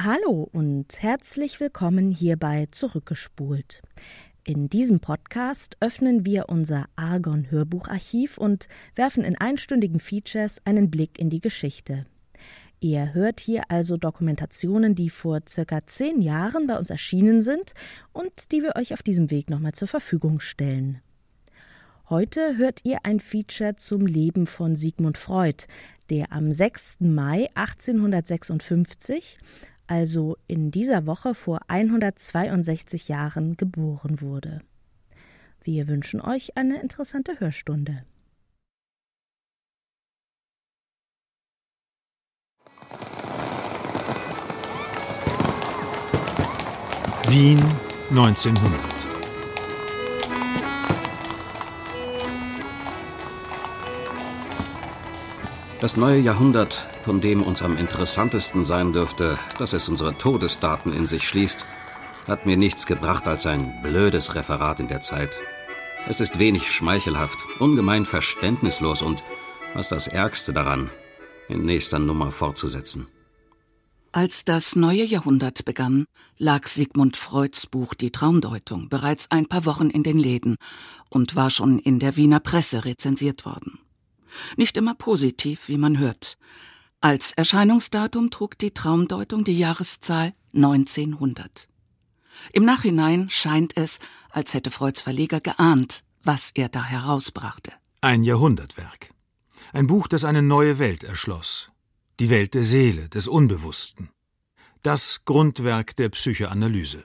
Hallo und herzlich willkommen hierbei Zurückgespult. In diesem Podcast öffnen wir unser Argon Hörbucharchiv und werfen in einstündigen Features einen Blick in die Geschichte. Ihr hört hier also Dokumentationen, die vor circa zehn Jahren bei uns erschienen sind und die wir euch auf diesem Weg nochmal zur Verfügung stellen. Heute hört ihr ein Feature zum Leben von Sigmund Freud, der am 6. Mai 1856, also in dieser Woche vor 162 Jahren, geboren wurde. Wir wünschen euch eine interessante Hörstunde. Wien 1900. Das neue Jahrhundert, von dem uns am interessantesten sein dürfte, dass es unsere Todesdaten in sich schließt, hat mir nichts gebracht als ein blödes Referat in der Zeit. Es ist wenig schmeichelhaft, ungemein verständnislos und, was das Ärgste daran, in nächster Nummer fortzusetzen. Als das neue Jahrhundert begann, lag Sigmund Freuds Buch Die Traumdeutung bereits ein paar Wochen in den Läden und war schon in der Wiener Presse rezensiert worden. Nicht immer positiv, wie man hört. Als Erscheinungsdatum trug die Traumdeutung die Jahreszahl 1900. Im Nachhinein scheint es, als hätte Freuds Verleger geahnt, was er da herausbrachte. Ein Jahrhundertwerk. Ein Buch, das eine neue Welt erschloss, die Welt der Seele, des Unbewussten. Das Grundwerk der Psychoanalyse.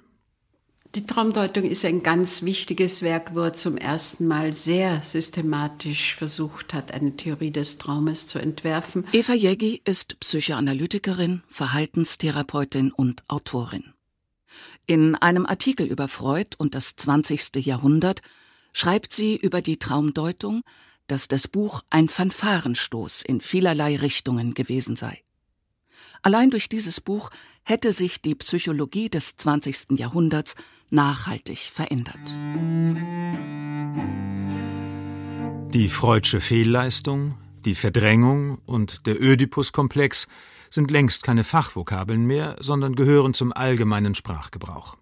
Die Traumdeutung ist ein ganz wichtiges Werk, wo er zum ersten Mal sehr systematisch versucht hat, eine Theorie des Traumes zu entwerfen. Eva Jägi ist Psychoanalytikerin, Verhaltenstherapeutin und Autorin. In einem Artikel über Freud und das 20. Jahrhundert schreibt sie über die Traumdeutung, dass das Buch ein Fanfarenstoß in vielerlei Richtungen gewesen sei. Allein durch dieses Buch hätte sich die Psychologie des 20. Jahrhunderts nachhaltig verändert. Die Freudsche Fehlleistung, die Verdrängung und der Ödipus-Komplex sind längst keine Fachvokabeln mehr, sondern gehören zum allgemeinen Sprachgebrauch.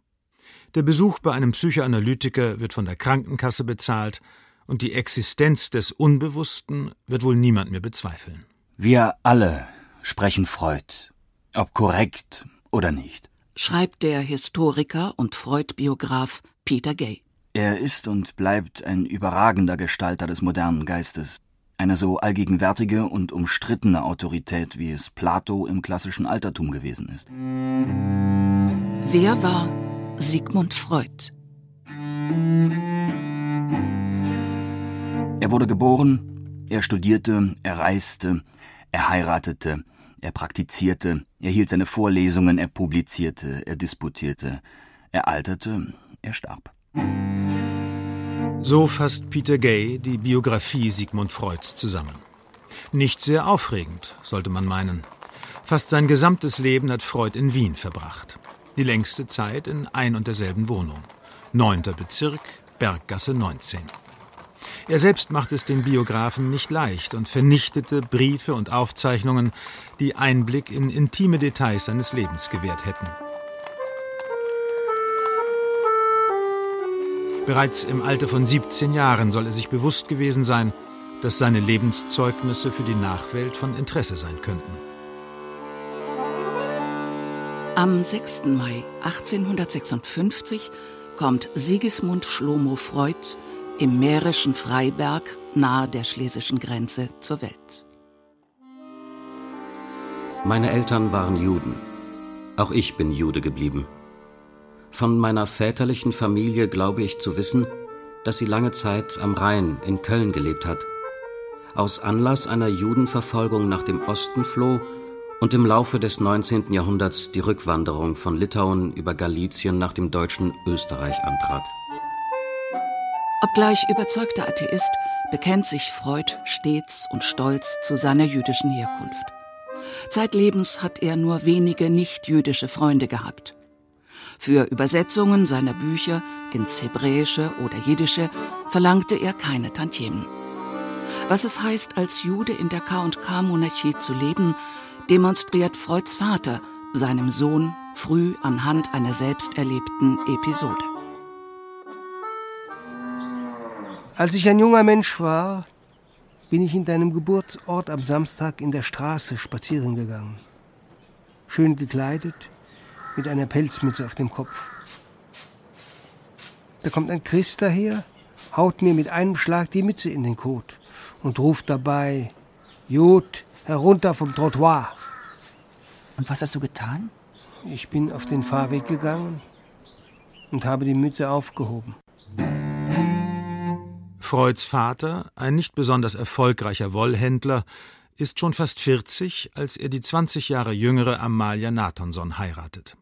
Der Besuch bei einem Psychoanalytiker wird von der Krankenkasse bezahlt und die Existenz des Unbewussten wird wohl niemand mehr bezweifeln. Wir alle sprechen Freud, ob korrekt oder nicht. Schreibt der Historiker und Freud-Biograf Peter Gay. Er ist und bleibt ein überragender Gestalter des modernen Geistes. Eine so allgegenwärtige und umstrittene Autorität, wie es Plato im klassischen Altertum gewesen ist. Wer war Sigmund Freud? Er wurde geboren, er studierte, er reiste, er heiratete, er praktizierte, er hielt seine Vorlesungen, er publizierte, er disputierte, er alterte, er starb. So fasst Peter Gay die Biografie Sigmund Freuds zusammen. Nicht sehr aufregend, sollte man meinen. Fast sein gesamtes Leben hat Freud in Wien verbracht. Die längste Zeit in ein und derselben Wohnung. Neunter Bezirk, Berggasse 19. Er selbst machte es den Biografen nicht leicht und vernichtete Briefe und Aufzeichnungen, die Einblick in intime Details seines Lebens gewährt hätten. Bereits im Alter von 17 Jahren soll er sich bewusst gewesen sein, dass seine Lebenszeugnisse für die Nachwelt von Interesse sein könnten. Am 6. Mai 1856 kommt Sigismund Schlomo Freud im mährischen Freiberg nahe der schlesischen Grenze zur Welt. Meine Eltern waren Juden. Auch ich bin Jude geblieben. Von meiner väterlichen Familie glaube ich zu wissen, dass sie lange Zeit am Rhein in Köln gelebt hat. Aus Anlass einer Judenverfolgung nach dem Osten floh und im Laufe des 19. Jahrhunderts die Rückwanderung von Litauen über Galizien nach dem deutschen Österreich antrat. Obgleich überzeugter Atheist, bekennt sich Freud stets und stolz zu seiner jüdischen Herkunft. Zeitlebens hat er nur wenige nichtjüdische Freunde gehabt. Für Übersetzungen seiner Bücher ins Hebräische oder Jiddische verlangte er keine Tantiemen. Was es heißt, als Jude in der K&K-Monarchie zu leben, demonstriert Freuds Vater seinem Sohn früh anhand einer selbst erlebten Episode. Als ich ein junger Mensch war, bin ich in deinem Geburtsort am Samstag in der Straße spazieren gegangen. Schön gekleidet, mit einer Pelzmütze auf dem Kopf. Da kommt ein Christ daher, haut mir mit einem Schlag die Mütze in den Kot und ruft dabei, Jod, herunter vom Trottoir. Und was hast du getan? Ich bin auf den Fahrweg gegangen und habe die Mütze aufgehoben. Freuds Vater, ein nicht besonders erfolgreicher Wollhändler, ist schon fast 40, als er die 20 Jahre jüngere Amalia Nathanson heiratet.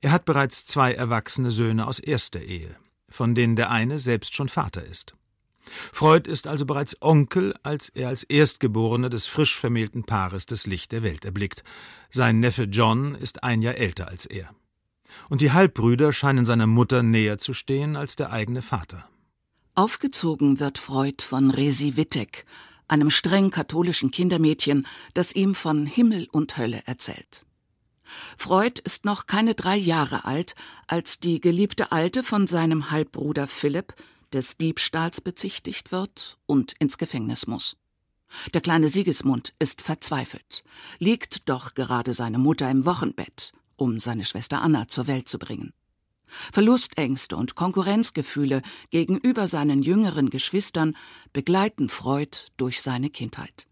Er hat bereits zwei erwachsene Söhne aus erster Ehe, von denen der eine selbst schon Vater ist. Freud ist also bereits Onkel, als er als Erstgeborener des frisch vermählten Paares das Licht der Welt erblickt. Sein Neffe John ist ein Jahr älter als er. Und die Halbbrüder scheinen seiner Mutter näher zu stehen als der eigene Vater. Aufgezogen wird Freud von Resi Wittek, einem streng katholischen Kindermädchen, das ihm von Himmel und Hölle erzählt. Freud ist noch keine drei Jahre alt, als die geliebte Alte von seinem Halbbruder Philipp des Diebstahls bezichtigt wird und ins Gefängnis muss. Der kleine Sigismund ist verzweifelt, liegt doch gerade seine Mutter im Wochenbett, um seine Schwester Anna zur Welt zu bringen. Verlustängste und Konkurrenzgefühle gegenüber seinen jüngeren Geschwistern begleiten Freud durch seine Kindheit.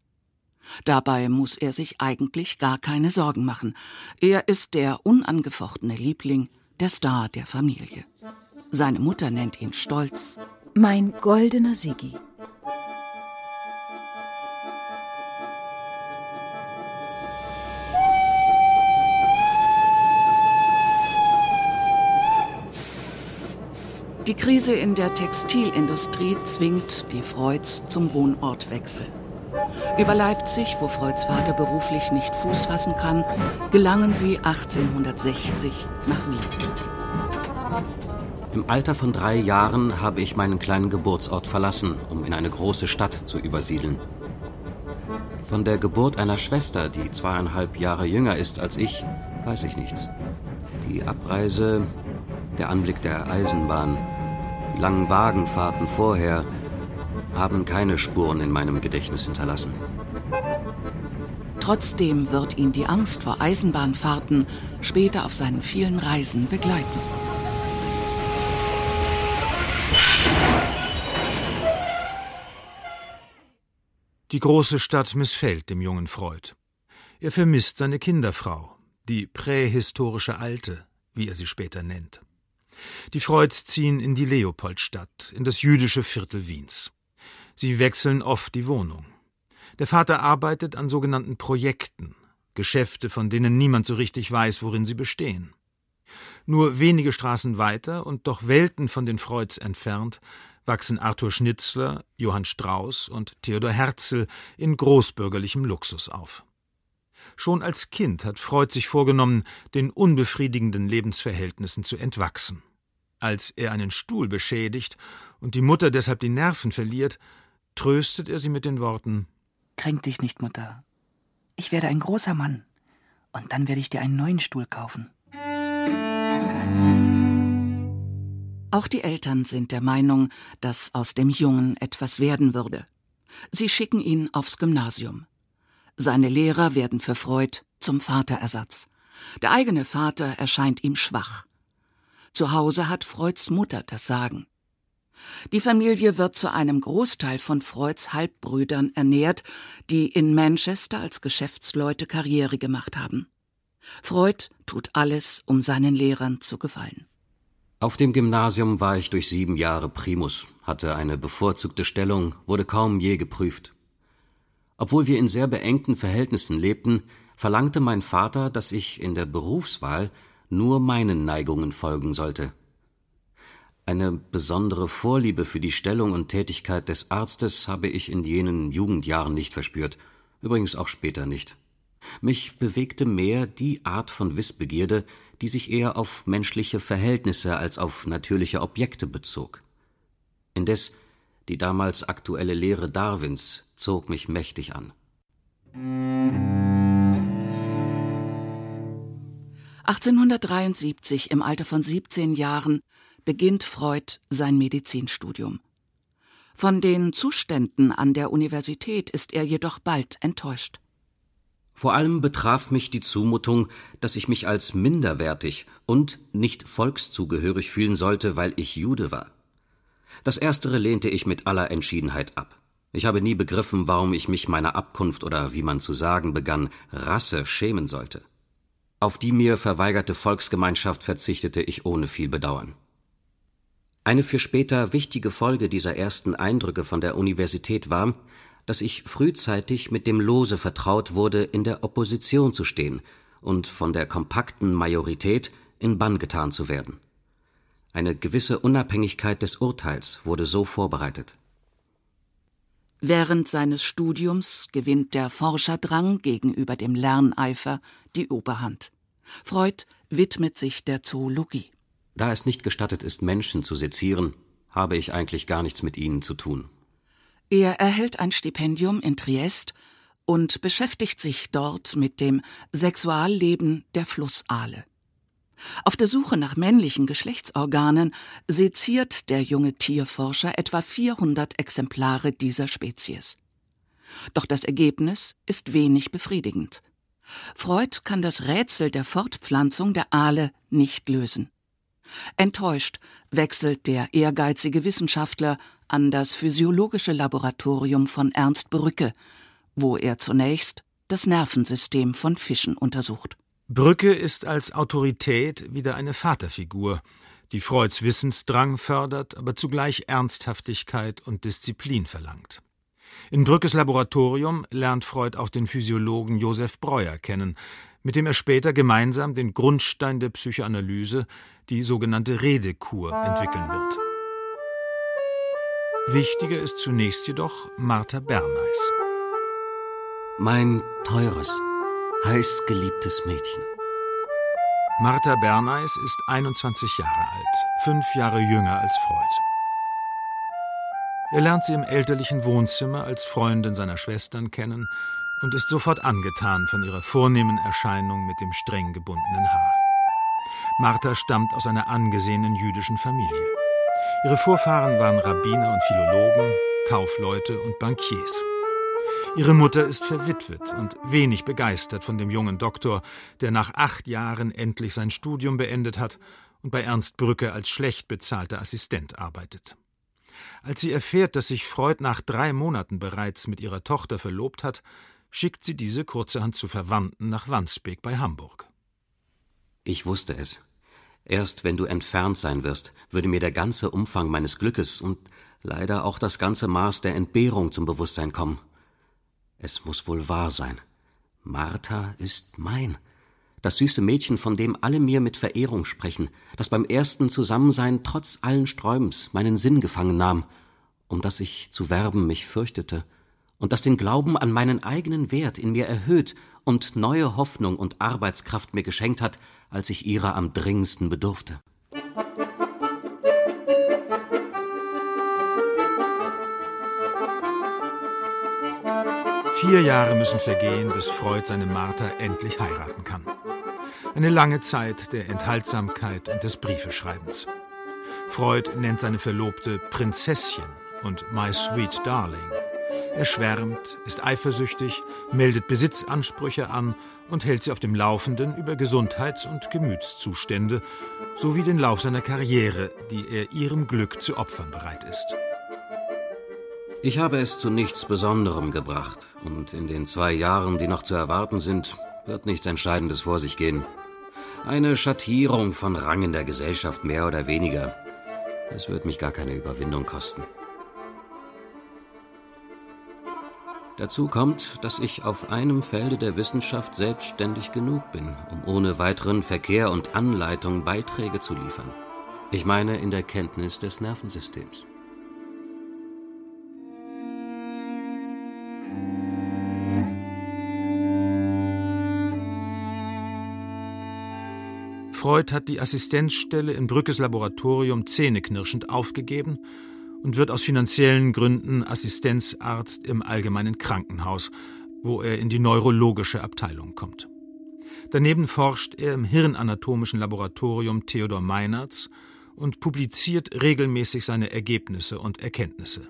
Dabei muss er sich eigentlich gar keine Sorgen machen. Er ist der unangefochtene Liebling, der Star der Familie. Seine Mutter nennt ihn stolz Mein goldener Sigi. Die Krise in der Textilindustrie zwingt die Freuds zum Wohnortwechsel. Über Leipzig, wo Freuds Vater beruflich nicht Fuß fassen kann, gelangen sie 1860 nach Wien. Im Alter von drei Jahren habe ich meinen kleinen Geburtsort verlassen, um in eine große Stadt zu übersiedeln. Von der Geburt einer Schwester, die zweieinhalb Jahre jünger ist als ich, weiß ich nichts. Die Abreise, der Anblick der Eisenbahn, langen Wagenfahrten vorher haben keine Spuren in meinem Gedächtnis hinterlassen. Trotzdem wird ihn die Angst vor Eisenbahnfahrten später auf seinen vielen Reisen begleiten. Die große Stadt missfällt dem jungen Freud. Er vermisst seine Kinderfrau, die prähistorische Alte, wie er sie später nennt. Die Freuds ziehen in die Leopoldstadt, in das jüdische Viertel Wiens. Sie wechseln oft die Wohnung. Der Vater arbeitet an sogenannten Projekten, Geschäfte, von denen niemand so richtig weiß, worin sie bestehen. Nur wenige Straßen weiter und doch Welten von den Freuds entfernt wachsen Arthur Schnitzler, Johann Strauß und Theodor Herzl in großbürgerlichem Luxus auf. Schon als Kind hat Freud sich vorgenommen, den unbefriedigenden Lebensverhältnissen zu entwachsen. Als er einen Stuhl beschädigt und die Mutter deshalb die Nerven verliert, tröstet er sie mit den Worten Kränk dich nicht, Mutter. Ich werde ein großer Mann. Und dann werde ich dir einen neuen Stuhl kaufen. Auch die Eltern sind der Meinung, dass aus dem Jungen etwas werden würde. Sie schicken ihn aufs Gymnasium. Seine Lehrer werden für Freud zum Vaterersatz. Der eigene Vater erscheint ihm schwach. Zu Hause hat Freuds Mutter das Sagen. Die Familie wird zu einem Großteil von Freuds Halbbrüdern ernährt, die in Manchester als Geschäftsleute Karriere gemacht haben. Freud tut alles, um seinen Lehrern zu gefallen. Auf dem Gymnasium war ich durch sieben Jahre Primus, hatte eine bevorzugte Stellung, wurde kaum je geprüft. Obwohl wir in sehr beengten Verhältnissen lebten, verlangte mein Vater, dass ich in der Berufswahl nur meinen Neigungen folgen sollte. Eine besondere Vorliebe für die Stellung und Tätigkeit des Arztes habe ich in jenen Jugendjahren nicht verspürt, übrigens auch später nicht. Mich bewegte mehr die Art von Wissbegierde, die sich eher auf menschliche Verhältnisse als auf natürliche Objekte bezog. Indes die damals aktuelle Lehre Darwins zog mich mächtig an. 1873, im Alter von 17 Jahren, beginnt Freud sein Medizinstudium. Von den Zuständen an der Universität ist er jedoch bald enttäuscht. Vor allem betraf mich die Zumutung, dass ich mich als minderwertig und nicht volkszugehörig fühlen sollte, weil ich Jude war. Das erstere lehnte ich mit aller Entschiedenheit ab. Ich habe nie begriffen, warum ich mich meiner Abkunft oder wie man zu sagen begann, Rasse schämen sollte. Auf die mir verweigerte Volksgemeinschaft verzichtete ich ohne viel Bedauern. Eine für später wichtige Folge dieser ersten Eindrücke von der Universität war, dass ich frühzeitig mit dem Lose vertraut wurde, in der Opposition zu stehen und von der kompakten Majorität in Bann getan zu werden. Eine gewisse Unabhängigkeit des Urteils wurde so vorbereitet. Während seines Studiums gewinnt der Forscherdrang gegenüber dem Lerneifer die Oberhand. Freud widmet sich der Zoologie. Da es nicht gestattet ist, Menschen zu sezieren, habe ich eigentlich gar nichts mit ihnen zu tun. Er erhält ein Stipendium in Triest und beschäftigt sich dort mit dem Sexualleben der Flussaale. Auf der Suche nach männlichen Geschlechtsorganen seziert der junge Tierforscher etwa 400 Exemplare dieser Spezies. Doch das Ergebnis ist wenig befriedigend. Freud kann das Rätsel der Fortpflanzung der Aale nicht lösen. Enttäuscht wechselt der ehrgeizige Wissenschaftler an das physiologische Laboratorium von Ernst Brücke, wo er zunächst das Nervensystem von Fischen untersucht. Brücke ist als Autorität wieder eine Vaterfigur, die Freuds Wissensdrang fördert, aber zugleich Ernsthaftigkeit und Disziplin verlangt. In Brückes Laboratorium lernt Freud auch den Physiologen Josef Breuer kennen, mit dem er später gemeinsam den Grundstein der Psychoanalyse, die sogenannte Redekur, entwickeln wird. Wichtiger ist zunächst jedoch Martha Bernays. Mein teures, heißgeliebtes Mädchen. Martha Bernays ist 21 Jahre alt, fünf Jahre jünger als Freud. Er lernt sie im elterlichen Wohnzimmer als Freundin seiner Schwestern kennen und ist sofort angetan von ihrer vornehmen Erscheinung mit dem streng gebundenen Haar. Martha stammt aus einer angesehenen jüdischen Familie. Ihre Vorfahren waren Rabbiner und Philologen, Kaufleute und Bankiers. Ihre Mutter ist verwitwet und wenig begeistert von dem jungen Doktor, der nach acht Jahren endlich sein Studium beendet hat und bei Ernst Brücke als schlecht bezahlter Assistent arbeitet. Als sie erfährt, dass sich Freud nach drei Monaten bereits mit ihrer Tochter verlobt hat, schickt sie diese kurzerhand zu Verwandten nach Wandsbek bei Hamburg. Ich wusste es. Erst wenn du entfernt sein wirst, würde mir der ganze Umfang meines Glückes und leider auch das ganze Maß der Entbehrung zum Bewusstsein kommen. Es muss wohl wahr sein. Martha ist mein. Das süße Mädchen, von dem alle mir mit Verehrung sprechen, das beim ersten Zusammensein trotz allen Sträubens meinen Sinn gefangen nahm, um das ich zu werben mich fürchtete, und das den Glauben an meinen eigenen Wert in mir erhöht und neue Hoffnung und Arbeitskraft mir geschenkt hat, als ich ihrer am dringendsten bedurfte. Vier Jahre müssen vergehen, bis Freud seine Martha endlich heiraten kann. Eine lange Zeit der Enthaltsamkeit und des Briefeschreibens. Freud nennt seine Verlobte Prinzesschen und My Sweet Darling. Er schwärmt, ist eifersüchtig, meldet Besitzansprüche an und hält sie auf dem Laufenden über Gesundheits- und Gemütszustände sowie den Lauf seiner Karriere, die er ihrem Glück zu opfern bereit ist. Ich habe es zu nichts Besonderem gebracht, und in den zwei Jahren, die noch zu erwarten sind, wird nichts Entscheidendes vor sich gehen. Eine Schattierung von Rang in der Gesellschaft mehr oder weniger. Es wird mich gar keine Überwindung kosten. Dazu kommt, dass ich auf einem Felde der Wissenschaft selbstständig genug bin, um ohne weiteren Verkehr und Anleitung Beiträge zu liefern. Ich meine in der Kenntnis des Nervensystems. Freud hat die Assistenzstelle in Brückes Laboratorium zähneknirschend aufgegeben und wird aus finanziellen Gründen Assistenzarzt im allgemeinen Krankenhaus, wo er in die neurologische Abteilung kommt. Daneben forscht er im hirnanatomischen Laboratorium Theodor Meinerts und publiziert regelmäßig seine Ergebnisse und Erkenntnisse.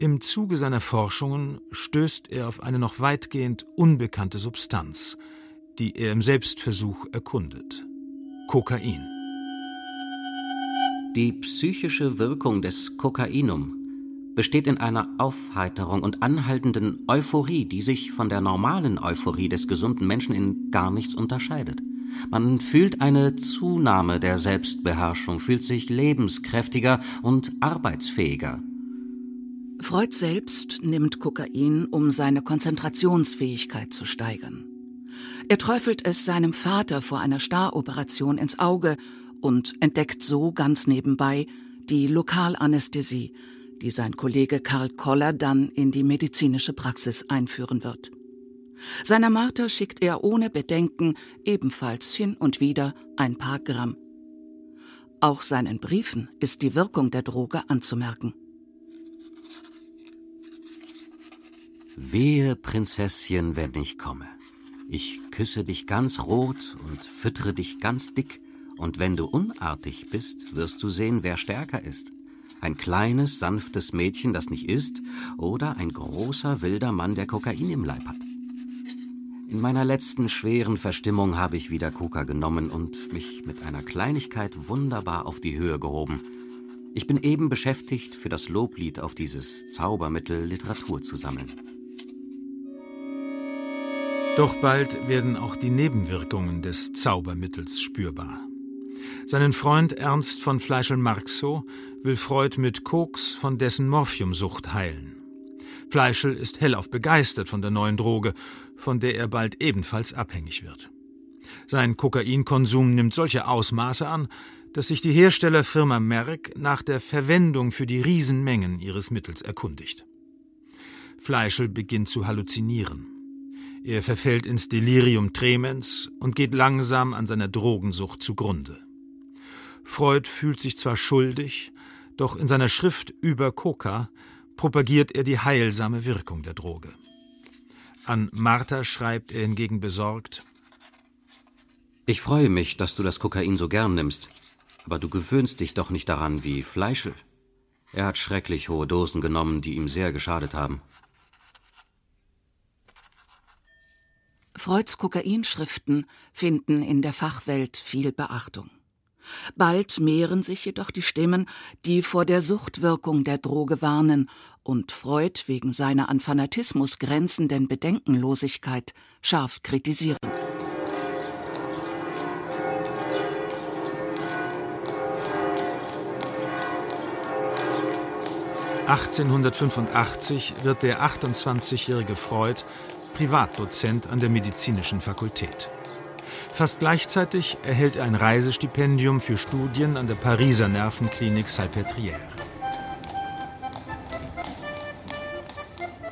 Im Zuge seiner Forschungen stößt er auf eine noch weitgehend unbekannte Substanz, die er im Selbstversuch erkundet. Kokain. Die psychische Wirkung des Kokainum besteht in einer Aufheiterung und anhaltenden Euphorie, die sich von der normalen Euphorie des gesunden Menschen in gar nichts unterscheidet. Man fühlt eine Zunahme der Selbstbeherrschung, fühlt sich lebenskräftiger und arbeitsfähiger. Freud selbst nimmt Kokain, um seine Konzentrationsfähigkeit zu steigern. Er träufelt es seinem Vater vor einer Staroperation ins Auge und entdeckt so ganz nebenbei die Lokalanästhesie, die sein Kollege Karl Koller dann in die medizinische Praxis einführen wird. Seiner Martha schickt er ohne Bedenken ebenfalls hin und wieder ein paar Gramm. Auch seinen Briefen ist die Wirkung der Droge anzumerken. Wehe, Prinzesschen, wenn ich komme. Ich küsse dich ganz rot und füttere dich ganz dick, und wenn du unartig bist, wirst du sehen, wer stärker ist. Ein kleines, sanftes Mädchen, das nicht isst, oder ein großer, wilder Mann, der Kokain im Leib hat. In meiner letzten schweren Verstimmung habe ich wieder Coca genommen und mich mit einer Kleinigkeit wunderbar auf die Höhe gehoben. Ich bin eben beschäftigt, für das Loblied auf dieses Zaubermittel Literatur zu sammeln. Doch bald werden auch die Nebenwirkungen des Zaubermittels spürbar. Seinen Freund Ernst von Fleischl-Marxow will Freud mit Koks von dessen Morphiumsucht heilen. Fleischl ist hellauf begeistert von der neuen Droge, von der er bald ebenfalls abhängig wird. Sein Kokainkonsum nimmt solche Ausmaße an, dass sich die Herstellerfirma Merck nach der Verwendung für die Riesenmengen ihres Mittels erkundigt. Fleischl beginnt zu halluzinieren. Er verfällt ins Delirium tremens und geht langsam an seiner Drogensucht zugrunde. Freud fühlt sich zwar schuldig, doch in seiner Schrift über Coca propagiert er die heilsame Wirkung der Droge. An Martha schreibt er hingegen besorgt Ich freue mich, dass du das Kokain so gern nimmst, aber du gewöhnst dich doch nicht daran wie Fleischl. Er hat schrecklich hohe Dosen genommen, die ihm sehr geschadet haben. Freuds Kokainschriften finden in der Fachwelt viel Beachtung. Bald mehren sich jedoch die Stimmen, die vor der Suchtwirkung der Droge warnen und Freud wegen seiner an Fanatismus grenzenden Bedenkenlosigkeit scharf kritisieren. (1885) wird der 28-jährige Freud Privatdozent an der medizinischen Fakultät. Fast gleichzeitig erhält er ein Reisestipendium für Studien an der Pariser Nervenklinik Salpêtrière.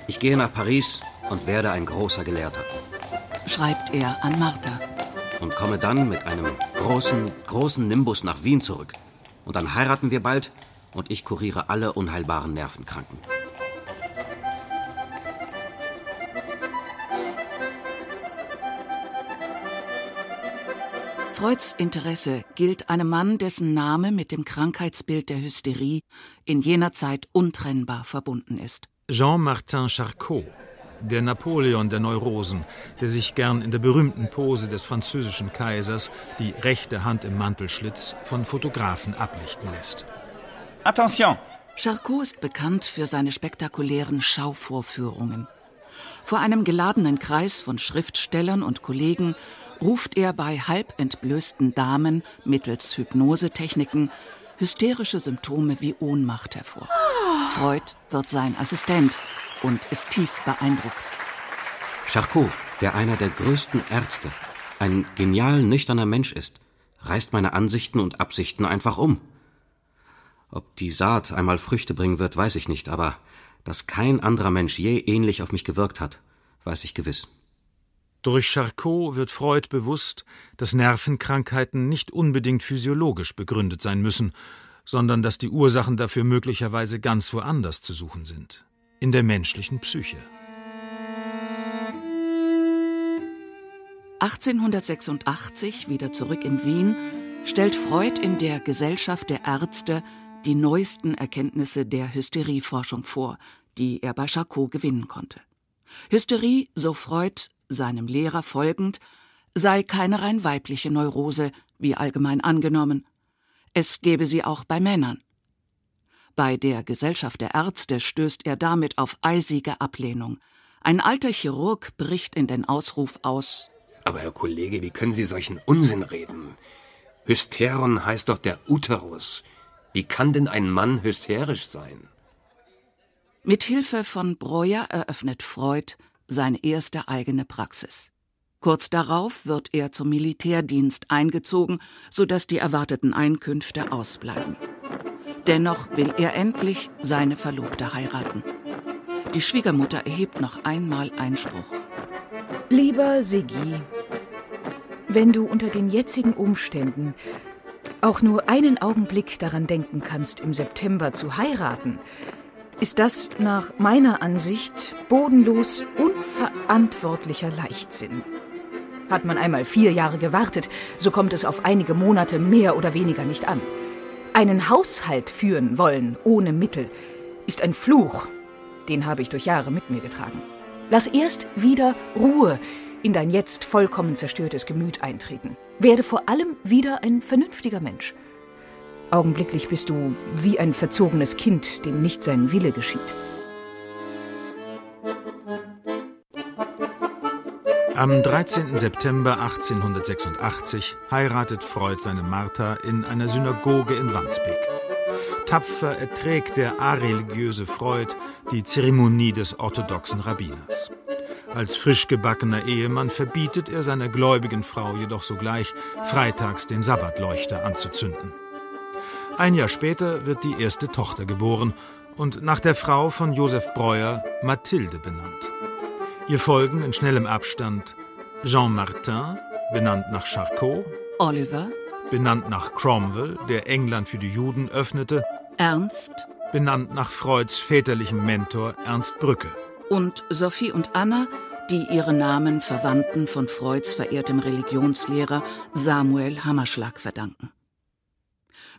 Ich gehe nach Paris und werde ein großer Gelehrter. Schreibt er an Martha. Und komme dann mit einem großen, großen Nimbus nach Wien zurück. Und dann heiraten wir bald und ich kuriere alle unheilbaren Nervenkranken. Freuds Interesse gilt einem Mann, dessen Name mit dem Krankheitsbild der Hysterie in jener Zeit untrennbar verbunden ist. Jean-Martin Charcot, der Napoleon der Neurosen, der sich gern in der berühmten Pose des französischen Kaisers die rechte Hand im Mantelschlitz von Fotografen ablichten lässt. Attention! Charcot ist bekannt für seine spektakulären Schauvorführungen. Vor einem geladenen Kreis von Schriftstellern und Kollegen ruft er bei halb entblößten Damen mittels Hypnosetechniken hysterische Symptome wie Ohnmacht hervor. Freud wird sein Assistent und ist tief beeindruckt. Charcot, der einer der größten Ärzte, ein genial nüchterner Mensch ist, reißt meine Ansichten und Absichten einfach um. Ob die Saat einmal Früchte bringen wird, weiß ich nicht, aber dass kein anderer Mensch je ähnlich auf mich gewirkt hat, weiß ich gewiss. Durch Charcot wird Freud bewusst, dass Nervenkrankheiten nicht unbedingt physiologisch begründet sein müssen, sondern dass die Ursachen dafür möglicherweise ganz woanders zu suchen sind, in der menschlichen Psyche. 1886, wieder zurück in Wien, stellt Freud in der Gesellschaft der Ärzte die neuesten Erkenntnisse der Hysterieforschung vor, die er bei Charcot gewinnen konnte. Hysterie, so Freud, seinem Lehrer folgend, sei keine rein weibliche Neurose, wie allgemein angenommen. Es gebe sie auch bei Männern. Bei der Gesellschaft der Ärzte stößt er damit auf eisige Ablehnung. Ein alter Chirurg bricht in den Ausruf aus Aber Herr Kollege, wie können Sie solchen Unsinn reden? Hysteron heißt doch der Uterus. Wie kann denn ein Mann hysterisch sein? Mit Hilfe von Breuer eröffnet Freud seine erste eigene Praxis. Kurz darauf wird er zum Militärdienst eingezogen, sodass die erwarteten Einkünfte ausbleiben. Dennoch will er endlich seine Verlobte heiraten. Die Schwiegermutter erhebt noch einmal Einspruch. Lieber Siggi, wenn du unter den jetzigen Umständen auch nur einen Augenblick daran denken kannst, im September zu heiraten, ist das nach meiner Ansicht bodenlos unverantwortlicher Leichtsinn. Hat man einmal vier Jahre gewartet, so kommt es auf einige Monate mehr oder weniger nicht an. Einen Haushalt führen wollen ohne Mittel ist ein Fluch, den habe ich durch Jahre mit mir getragen. Lass erst wieder Ruhe in dein jetzt vollkommen zerstörtes Gemüt eintreten. Werde vor allem wieder ein vernünftiger Mensch. Augenblicklich bist du wie ein verzogenes Kind, dem nicht sein Wille geschieht. Am 13. September 1886 heiratet Freud seine Martha in einer Synagoge in Wandsbek. Tapfer erträgt der areligiöse Freud die Zeremonie des orthodoxen Rabbiners. Als frisch gebackener Ehemann verbietet er seiner gläubigen Frau jedoch sogleich, freitags den Sabbatleuchter anzuzünden. Ein Jahr später wird die erste Tochter geboren und nach der Frau von Joseph Breuer Mathilde benannt. Ihr folgen in schnellem Abstand Jean Martin, benannt nach Charcot, Oliver, benannt nach Cromwell, der England für die Juden öffnete, Ernst benannt nach Freuds väterlichem Mentor Ernst Brücke. und Sophie und Anna, die ihre Namen Verwandten von Freuds verehrtem Religionslehrer Samuel Hammerschlag verdanken.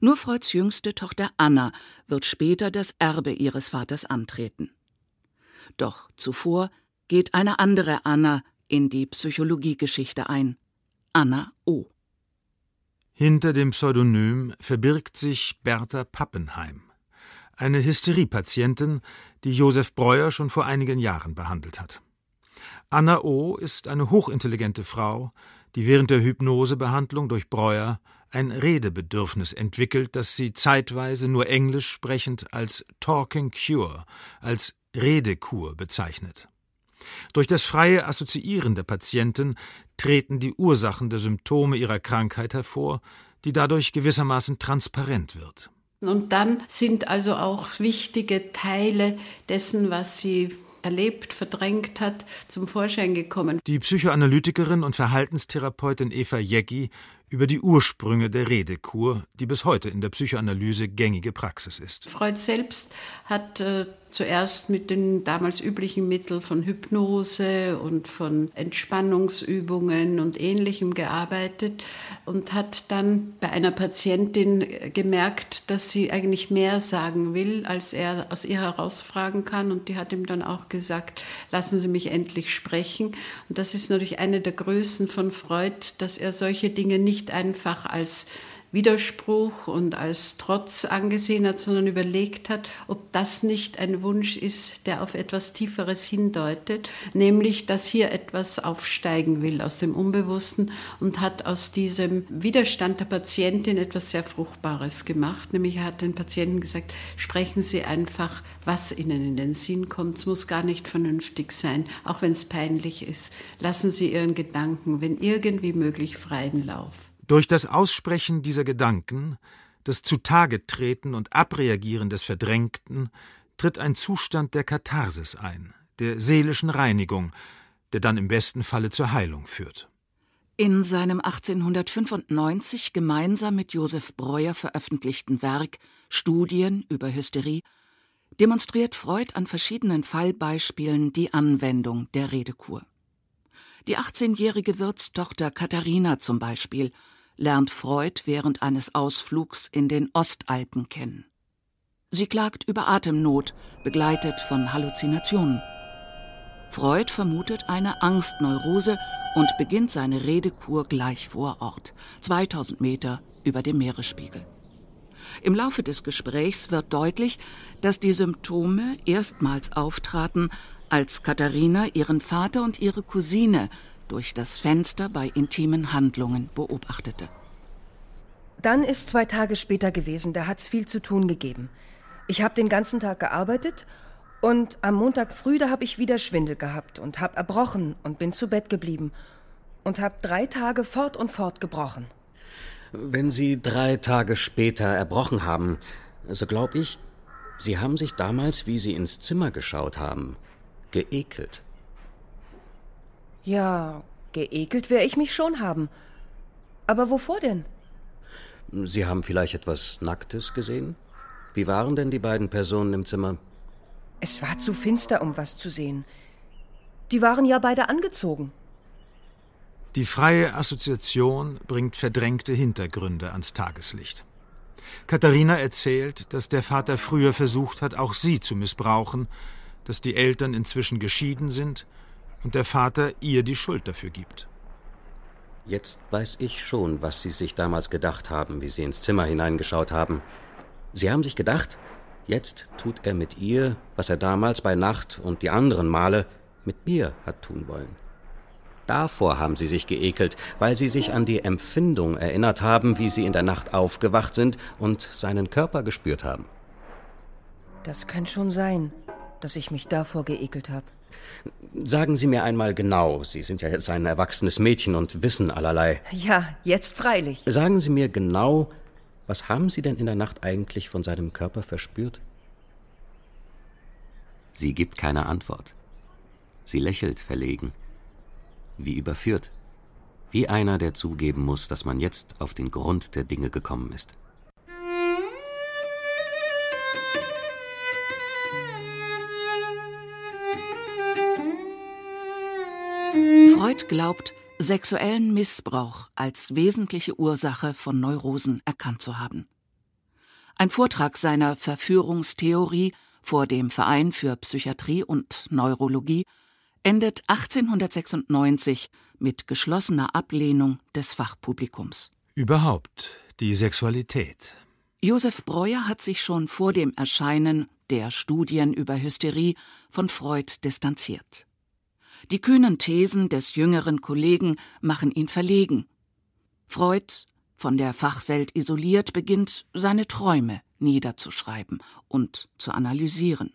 Nur Freuds jüngste Tochter Anna wird später das Erbe ihres Vaters antreten. Doch zuvor geht eine andere Anna in die Psychologiegeschichte ein. Anna O. Hinter dem Pseudonym verbirgt sich Bertha Pappenheim, eine Hysteriepatientin, die Josef Breuer schon vor einigen Jahren behandelt hat. Anna O. ist eine hochintelligente Frau, die während der Hypnosebehandlung durch Breuer ein Redebedürfnis entwickelt, das sie zeitweise nur englisch sprechend als Talking Cure, als Redekur bezeichnet. Durch das freie Assoziieren der Patienten treten die Ursachen der Symptome ihrer Krankheit hervor, die dadurch gewissermaßen transparent wird. Und dann sind also auch wichtige Teile dessen, was sie erlebt, verdrängt hat, zum Vorschein gekommen. Die Psychoanalytikerin und Verhaltenstherapeutin Eva Jeggi über die Ursprünge der Redekur, die bis heute in der Psychoanalyse gängige Praxis ist. Freud selbst hat äh, zuerst mit den damals üblichen Mitteln von Hypnose und von Entspannungsübungen und ähnlichem gearbeitet und hat dann bei einer Patientin gemerkt, dass sie eigentlich mehr sagen will, als er aus ihr herausfragen kann. Und die hat ihm dann auch gesagt, lassen Sie mich endlich sprechen. Und das ist natürlich eine der Größen von Freud, dass er solche Dinge nicht einfach als Widerspruch und als Trotz angesehen hat, sondern überlegt hat, ob das nicht ein Wunsch ist, der auf etwas Tieferes hindeutet, nämlich dass hier etwas aufsteigen will aus dem Unbewussten und hat aus diesem Widerstand der Patientin etwas sehr Fruchtbares gemacht, nämlich er hat den Patienten gesagt, sprechen Sie einfach, was Ihnen in den Sinn kommt, es muss gar nicht vernünftig sein, auch wenn es peinlich ist. Lassen Sie Ihren Gedanken, wenn irgendwie möglich, freien Lauf. Durch das Aussprechen dieser Gedanken, das Zutagetreten und Abreagieren des Verdrängten, tritt ein Zustand der Katharsis ein, der seelischen Reinigung, der dann im besten Falle zur Heilung führt. In seinem 1895 gemeinsam mit Josef Breuer veröffentlichten Werk Studien über Hysterie demonstriert Freud an verschiedenen Fallbeispielen die Anwendung der Redekur. Die 18-jährige Wirtstochter Katharina zum Beispiel lernt Freud während eines Ausflugs in den Ostalpen kennen. Sie klagt über Atemnot, begleitet von Halluzinationen. Freud vermutet eine Angstneurose und beginnt seine Redekur gleich vor Ort, 2000 Meter über dem Meeresspiegel. Im Laufe des Gesprächs wird deutlich, dass die Symptome erstmals auftraten, als Katharina ihren Vater und ihre Cousine durch das Fenster bei intimen Handlungen beobachtete. Dann ist zwei Tage später gewesen, da hat's viel zu tun gegeben. Ich habe den ganzen Tag gearbeitet und am Montag früh, da habe ich wieder Schwindel gehabt und hab erbrochen und bin zu Bett geblieben und hab drei Tage fort und fort gebrochen. Wenn Sie drei Tage später erbrochen haben, so glaube ich, Sie haben sich damals, wie Sie ins Zimmer geschaut haben, geekelt. Ja, geekelt wäre ich mich schon haben. Aber wovor denn? Sie haben vielleicht etwas Nacktes gesehen? Wie waren denn die beiden Personen im Zimmer? Es war zu finster, um was zu sehen. Die waren ja beide angezogen. Die freie Assoziation bringt verdrängte Hintergründe ans Tageslicht. Katharina erzählt, dass der Vater früher versucht hat, auch sie zu missbrauchen, dass die Eltern inzwischen geschieden sind und der Vater ihr die Schuld dafür gibt. Jetzt weiß ich schon, was Sie sich damals gedacht haben, wie Sie ins Zimmer hineingeschaut haben. Sie haben sich gedacht, jetzt tut er mit ihr, was er damals bei Nacht und die anderen Male mit mir hat tun wollen. Davor haben sie sich geekelt, weil sie sich an die Empfindung erinnert haben, wie sie in der Nacht aufgewacht sind und seinen Körper gespürt haben. Das kann schon sein, dass ich mich davor geekelt habe. Sagen Sie mir einmal genau, Sie sind ja jetzt ein erwachsenes Mädchen und wissen allerlei. Ja, jetzt freilich. Sagen Sie mir genau, was haben Sie denn in der Nacht eigentlich von seinem Körper verspürt? Sie gibt keine Antwort. Sie lächelt verlegen, wie überführt, wie einer, der zugeben muss, dass man jetzt auf den Grund der Dinge gekommen ist. Freud glaubt, sexuellen Missbrauch als wesentliche Ursache von Neurosen erkannt zu haben. Ein Vortrag seiner Verführungstheorie vor dem Verein für Psychiatrie und Neurologie endet 1896 mit geschlossener Ablehnung des Fachpublikums. Überhaupt die Sexualität. Josef Breuer hat sich schon vor dem Erscheinen der Studien über Hysterie von Freud distanziert. Die kühnen Thesen des jüngeren Kollegen machen ihn verlegen. Freud, von der Fachwelt isoliert, beginnt seine Träume niederzuschreiben und zu analysieren.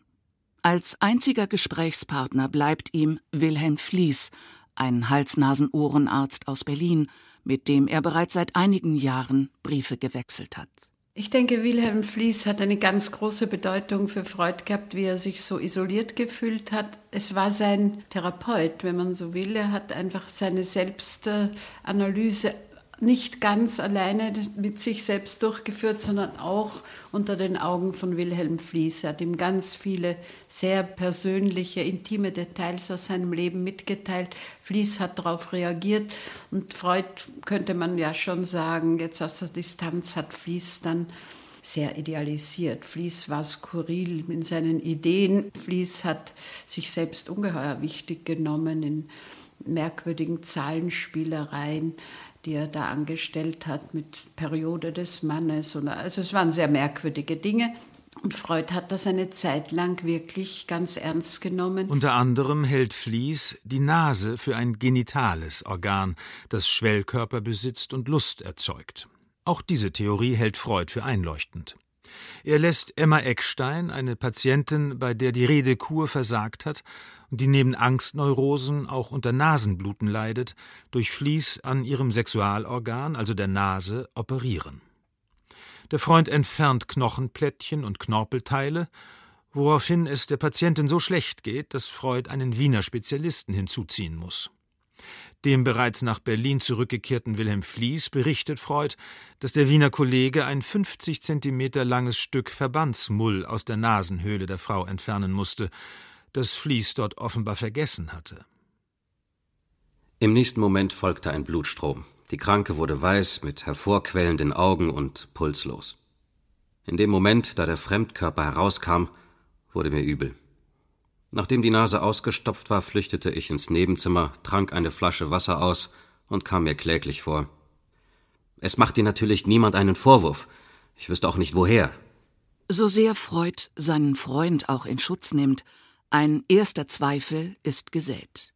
Als einziger Gesprächspartner bleibt ihm Wilhelm Fließ, ein Hals-Nasen-Ohrenarzt aus Berlin, mit dem er bereits seit einigen Jahren Briefe gewechselt hat. Ich denke, Wilhelm Fließ hat eine ganz große Bedeutung für Freud gehabt, wie er sich so isoliert gefühlt hat. Es war sein Therapeut, wenn man so will. Er hat einfach seine Selbstanalyse nicht ganz alleine mit sich selbst durchgeführt, sondern auch unter den Augen von Wilhelm Fließ. Er hat ihm ganz viele sehr persönliche, intime Details aus seinem Leben mitgeteilt. Fließ hat darauf reagiert und Freud könnte man ja schon sagen, jetzt aus der Distanz hat Fließ dann sehr idealisiert. Fließ war skurril in seinen Ideen. Fließ hat sich selbst ungeheuer wichtig genommen in merkwürdigen Zahlenspielereien, die er da angestellt hat mit Periode des Mannes. Also es waren sehr merkwürdige Dinge. Und Freud hat das eine Zeit lang wirklich ganz ernst genommen. Unter anderem hält Flies die Nase für ein genitales Organ, das Schwellkörper besitzt und Lust erzeugt. Auch diese Theorie hält Freud für einleuchtend. Er lässt Emma Eckstein, eine Patientin, bei der die Redekur versagt hat und die neben Angstneurosen auch unter Nasenbluten leidet, durch Flies an ihrem Sexualorgan, also der Nase, operieren. Der Freund entfernt Knochenplättchen und Knorpelteile, woraufhin es der Patientin so schlecht geht, dass Freud einen Wiener Spezialisten hinzuziehen muss. Dem bereits nach Berlin zurückgekehrten Wilhelm Flies berichtet Freud, dass der Wiener Kollege ein 50 Zentimeter langes Stück Verbandsmull aus der Nasenhöhle der Frau entfernen musste, das Flies dort offenbar vergessen hatte. Im nächsten Moment folgte ein Blutstrom. Die Kranke wurde weiß, mit hervorquellenden Augen und pulslos. In dem Moment, da der Fremdkörper herauskam, wurde mir übel. Nachdem die Nase ausgestopft war, flüchtete ich ins Nebenzimmer, trank eine Flasche Wasser aus und kam mir kläglich vor. Es macht dir natürlich niemand einen Vorwurf. Ich wüsste auch nicht woher. So sehr Freud seinen Freund auch in Schutz nimmt, ein erster Zweifel ist gesät.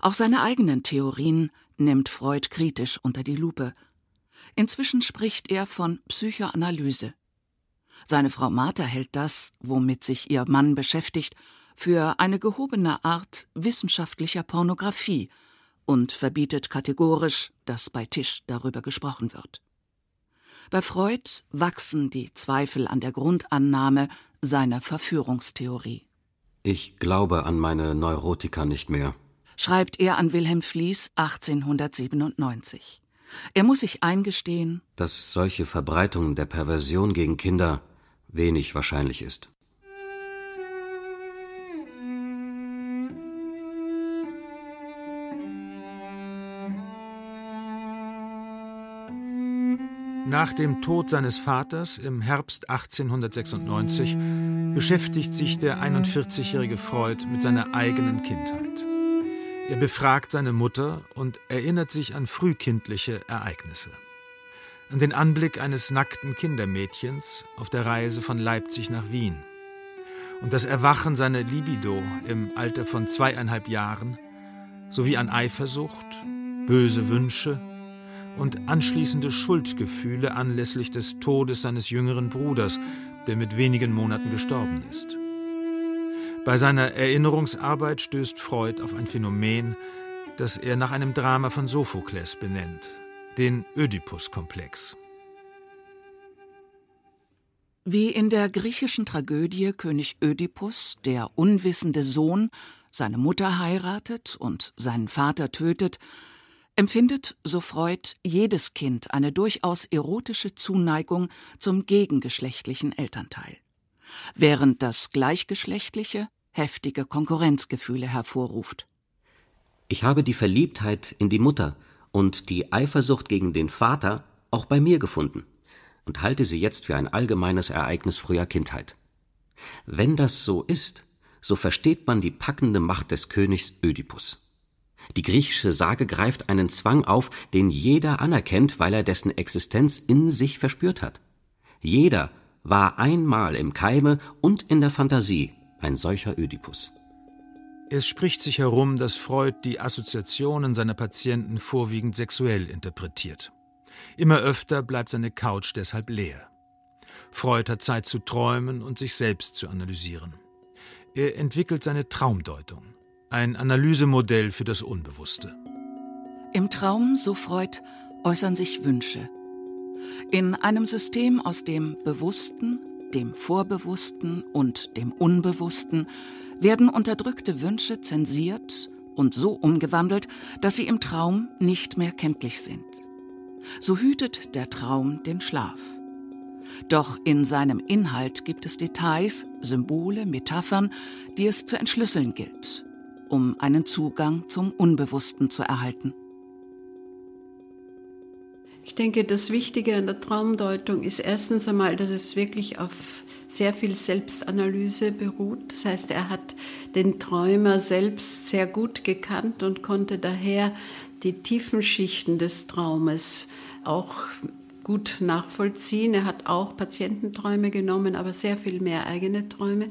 Auch seine eigenen Theorien nimmt Freud kritisch unter die Lupe. Inzwischen spricht er von Psychoanalyse. Seine Frau Martha hält das, womit sich ihr Mann beschäftigt, für eine gehobene Art wissenschaftlicher Pornographie und verbietet kategorisch, dass bei Tisch darüber gesprochen wird. Bei Freud wachsen die Zweifel an der Grundannahme seiner Verführungstheorie. Ich glaube an meine Neurotiker nicht mehr schreibt er an Wilhelm Flies 1897. Er muss sich eingestehen, dass solche Verbreitung der Perversion gegen Kinder wenig wahrscheinlich ist. Nach dem Tod seines Vaters im Herbst 1896 beschäftigt sich der 41-jährige Freud mit seiner eigenen Kindheit. Er befragt seine Mutter und erinnert sich an frühkindliche Ereignisse. An den Anblick eines nackten Kindermädchens auf der Reise von Leipzig nach Wien. Und das Erwachen seiner Libido im Alter von zweieinhalb Jahren, sowie an Eifersucht, böse Wünsche und anschließende Schuldgefühle anlässlich des Todes seines jüngeren Bruders, der mit wenigen Monaten gestorben ist. Bei seiner Erinnerungsarbeit stößt Freud auf ein Phänomen, das er nach einem Drama von Sophokles benennt, den Ödipus-Komplex. Wie in der griechischen Tragödie König Ödipus, der unwissende Sohn, seine Mutter heiratet und seinen Vater tötet, empfindet, so Freud, jedes Kind eine durchaus erotische Zuneigung zum gegengeschlechtlichen Elternteil während das Gleichgeschlechtliche heftige Konkurrenzgefühle hervorruft. Ich habe die Verliebtheit in die Mutter und die Eifersucht gegen den Vater auch bei mir gefunden und halte sie jetzt für ein allgemeines Ereignis früher Kindheit. Wenn das so ist, so versteht man die packende Macht des Königs Ödipus. Die griechische Sage greift einen Zwang auf, den jeder anerkennt, weil er dessen Existenz in sich verspürt hat. Jeder war einmal im Keime und in der Fantasie ein solcher Ödipus. Es spricht sich herum, dass Freud die Assoziationen seiner Patienten vorwiegend sexuell interpretiert. Immer öfter bleibt seine Couch deshalb leer. Freud hat Zeit zu träumen und sich selbst zu analysieren. Er entwickelt seine Traumdeutung, ein Analysemodell für das Unbewusste. Im Traum, so Freud, äußern sich Wünsche, in einem System aus dem Bewussten, dem Vorbewussten und dem Unbewussten werden unterdrückte Wünsche zensiert und so umgewandelt, dass sie im Traum nicht mehr kenntlich sind. So hütet der Traum den Schlaf. Doch in seinem Inhalt gibt es Details, Symbole, Metaphern, die es zu entschlüsseln gilt, um einen Zugang zum Unbewussten zu erhalten. Ich denke, das Wichtige an der Traumdeutung ist erstens einmal, dass es wirklich auf sehr viel Selbstanalyse beruht. Das heißt, er hat den Träumer selbst sehr gut gekannt und konnte daher die tiefen Schichten des Traumes auch gut nachvollziehen. Er hat auch Patiententräume genommen, aber sehr viel mehr eigene Träume.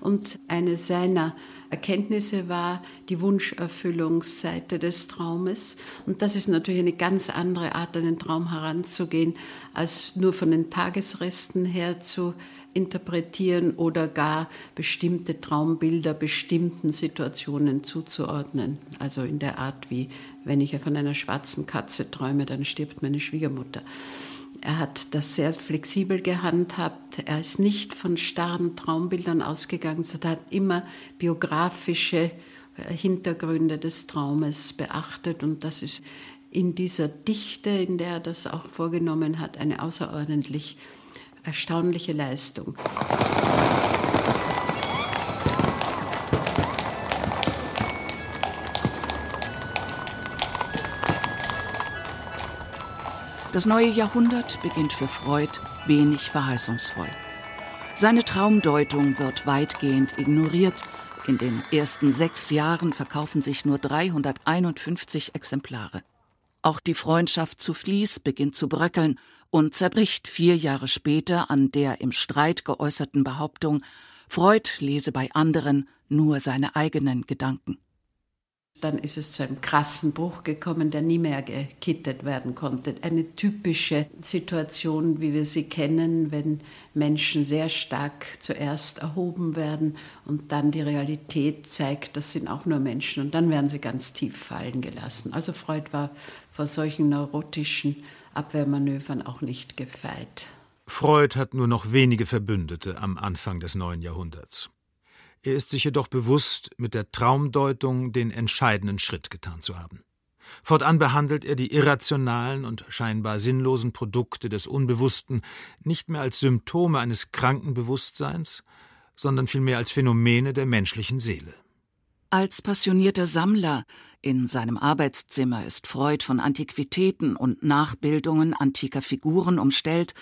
Und eine seiner Erkenntnisse war die Wunscherfüllungsseite des Traumes. Und das ist natürlich eine ganz andere Art, an den Traum heranzugehen, als nur von den Tagesresten her zu interpretieren oder gar bestimmte Traumbilder bestimmten Situationen zuzuordnen. Also in der Art wie, wenn ich von einer schwarzen Katze träume, dann stirbt meine Schwiegermutter. Er hat das sehr flexibel gehandhabt. Er ist nicht von starren Traumbildern ausgegangen, sondern hat immer biografische äh, Hintergründe des Traumes beachtet. Und das ist in dieser Dichte, in der er das auch vorgenommen hat, eine außerordentlich erstaunliche Leistung. Das neue Jahrhundert beginnt für Freud wenig verheißungsvoll. Seine Traumdeutung wird weitgehend ignoriert. In den ersten sechs Jahren verkaufen sich nur 351 Exemplare. Auch die Freundschaft zu Vlies beginnt zu bröckeln und zerbricht vier Jahre später an der im Streit geäußerten Behauptung, Freud lese bei anderen nur seine eigenen Gedanken. Dann ist es zu einem krassen Bruch gekommen, der nie mehr gekittet werden konnte. Eine typische Situation, wie wir sie kennen, wenn Menschen sehr stark zuerst erhoben werden und dann die Realität zeigt, das sind auch nur Menschen und dann werden sie ganz tief fallen gelassen. Also Freud war vor solchen neurotischen Abwehrmanövern auch nicht gefeit. Freud hat nur noch wenige Verbündete am Anfang des neuen Jahrhunderts. Er ist sich jedoch bewusst, mit der Traumdeutung den entscheidenden Schritt getan zu haben. Fortan behandelt er die irrationalen und scheinbar sinnlosen Produkte des Unbewussten nicht mehr als Symptome eines kranken Bewusstseins, sondern vielmehr als Phänomene der menschlichen Seele. Als passionierter Sammler in seinem Arbeitszimmer ist Freud von Antiquitäten und Nachbildungen antiker Figuren umstellt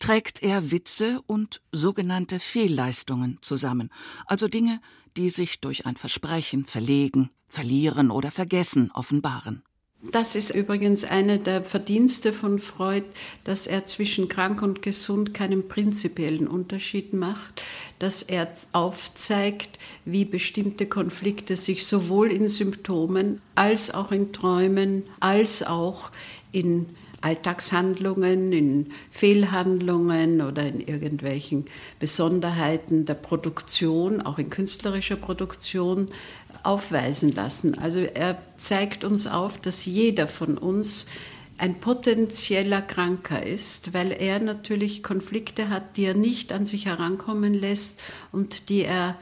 trägt er Witze und sogenannte Fehlleistungen zusammen, also Dinge, die sich durch ein Versprechen verlegen, verlieren oder vergessen offenbaren. Das ist übrigens eine der Verdienste von Freud, dass er zwischen krank und gesund keinen prinzipiellen Unterschied macht, dass er aufzeigt, wie bestimmte Konflikte sich sowohl in Symptomen als auch in Träumen als auch in Alltagshandlungen, in Fehlhandlungen oder in irgendwelchen Besonderheiten der Produktion, auch in künstlerischer Produktion, aufweisen lassen. Also er zeigt uns auf, dass jeder von uns ein potenzieller Kranker ist, weil er natürlich Konflikte hat, die er nicht an sich herankommen lässt und die er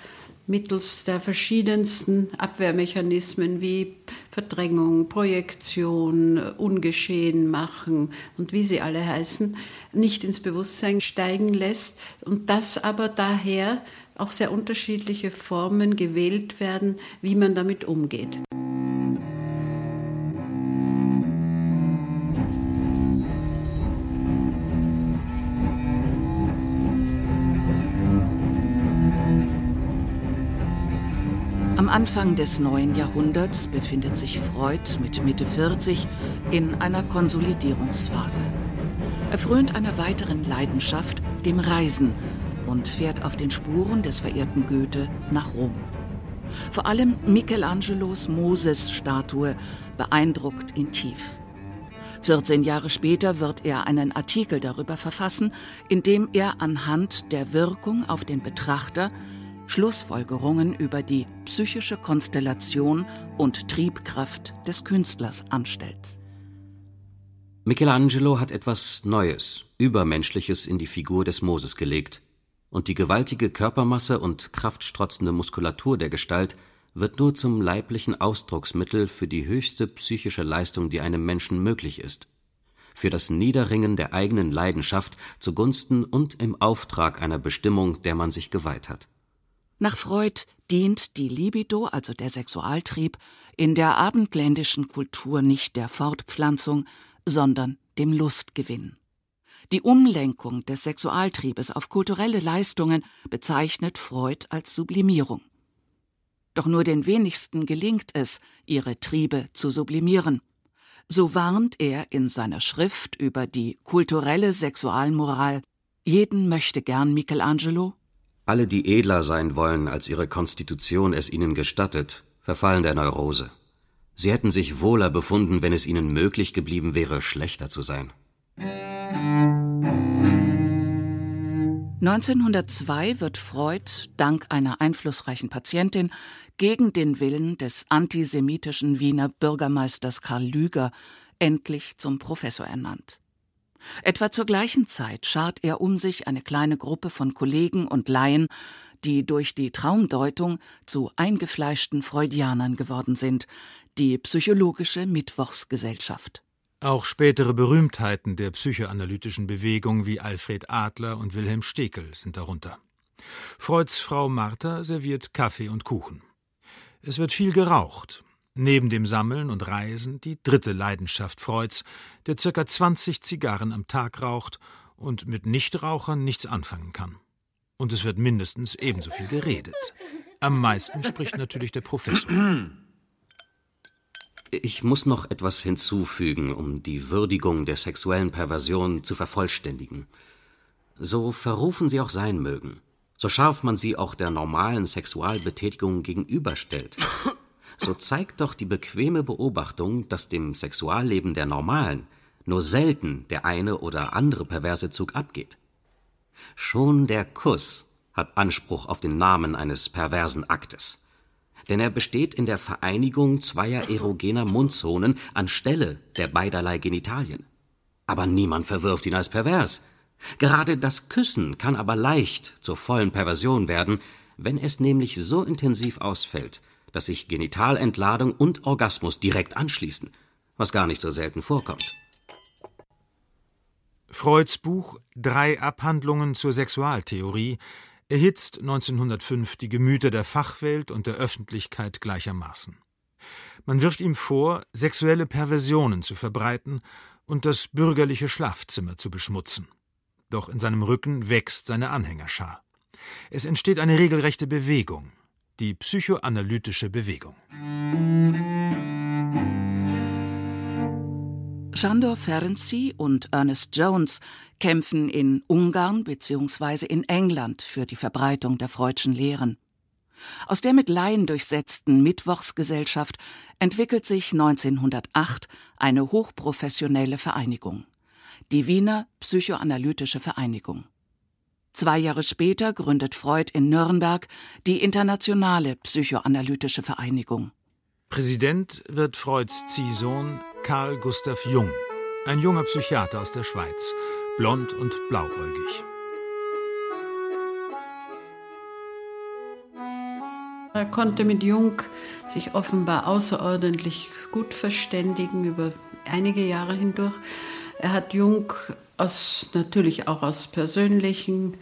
mittels der verschiedensten Abwehrmechanismen wie Verdrängung, Projektion, Ungeschehen machen und wie sie alle heißen, nicht ins Bewusstsein steigen lässt und dass aber daher auch sehr unterschiedliche Formen gewählt werden, wie man damit umgeht. Am Anfang des neuen Jahrhunderts befindet sich Freud mit Mitte 40 in einer Konsolidierungsphase. Er frönt einer weiteren Leidenschaft, dem Reisen, und fährt auf den Spuren des verehrten Goethe nach Rom. Vor allem Michelangelos Moses-Statue beeindruckt ihn tief. 14 Jahre später wird er einen Artikel darüber verfassen, in dem er anhand der Wirkung auf den Betrachter Schlussfolgerungen über die psychische Konstellation und Triebkraft des Künstlers anstellt. Michelangelo hat etwas Neues, Übermenschliches in die Figur des Moses gelegt, und die gewaltige Körpermasse und kraftstrotzende Muskulatur der Gestalt wird nur zum leiblichen Ausdrucksmittel für die höchste psychische Leistung, die einem Menschen möglich ist, für das Niederringen der eigenen Leidenschaft zugunsten und im Auftrag einer Bestimmung, der man sich geweiht hat. Nach Freud dient die Libido, also der Sexualtrieb, in der abendländischen Kultur nicht der Fortpflanzung, sondern dem Lustgewinn. Die Umlenkung des Sexualtriebes auf kulturelle Leistungen bezeichnet Freud als Sublimierung. Doch nur den wenigsten gelingt es, ihre Triebe zu sublimieren. So warnt er in seiner Schrift über die kulturelle Sexualmoral jeden möchte gern Michelangelo. Alle, die edler sein wollen, als ihre Konstitution es ihnen gestattet, verfallen der Neurose. Sie hätten sich wohler befunden, wenn es ihnen möglich geblieben wäre, schlechter zu sein. 1902 wird Freud dank einer einflussreichen Patientin gegen den Willen des antisemitischen Wiener Bürgermeisters Karl Lüger endlich zum Professor ernannt. Etwa zur gleichen Zeit schart er um sich eine kleine Gruppe von Kollegen und Laien, die durch die Traumdeutung zu eingefleischten Freudianern geworden sind, die psychologische Mittwochsgesellschaft. Auch spätere Berühmtheiten der psychoanalytischen Bewegung wie Alfred Adler und Wilhelm Stekel sind darunter. Freuds Frau Martha serviert Kaffee und Kuchen. Es wird viel geraucht. Neben dem Sammeln und Reisen die dritte Leidenschaft Freuds, der circa 20 Zigarren am Tag raucht und mit Nichtrauchern nichts anfangen kann. Und es wird mindestens ebenso viel geredet. Am meisten spricht natürlich der Professor. Ich muss noch etwas hinzufügen, um die Würdigung der sexuellen Perversion zu vervollständigen. So verrufen sie auch sein mögen so scharf man sie auch der normalen Sexualbetätigung gegenüberstellt, so zeigt doch die bequeme Beobachtung, dass dem Sexualleben der Normalen nur selten der eine oder andere perverse Zug abgeht. Schon der Kuss hat Anspruch auf den Namen eines perversen Aktes. Denn er besteht in der Vereinigung zweier erogener Mundzonen anstelle der beiderlei Genitalien. Aber niemand verwirft ihn als pervers, Gerade das Küssen kann aber leicht zur vollen Perversion werden, wenn es nämlich so intensiv ausfällt, dass sich Genitalentladung und Orgasmus direkt anschließen, was gar nicht so selten vorkommt. Freuds Buch Drei Abhandlungen zur Sexualtheorie erhitzt 1905 die Gemüter der Fachwelt und der Öffentlichkeit gleichermaßen. Man wirft ihm vor, sexuelle Perversionen zu verbreiten und das bürgerliche Schlafzimmer zu beschmutzen doch in seinem Rücken wächst seine Anhängerschar. Es entsteht eine regelrechte Bewegung, die psychoanalytische Bewegung. Sándor Ferenczi und Ernest Jones kämpfen in Ungarn bzw. in England für die Verbreitung der freudschen Lehren. Aus der mit Laien durchsetzten Mittwochsgesellschaft entwickelt sich 1908 eine hochprofessionelle Vereinigung die Wiener Psychoanalytische Vereinigung. Zwei Jahre später gründet Freud in Nürnberg die Internationale Psychoanalytische Vereinigung. Präsident wird Freuds Ziehsohn Karl Gustav Jung, ein junger Psychiater aus der Schweiz, blond und blauäugig. Er konnte mit Jung sich offenbar außerordentlich gut verständigen über einige Jahre hindurch. Er hat Jung aus, natürlich auch aus persönlichen,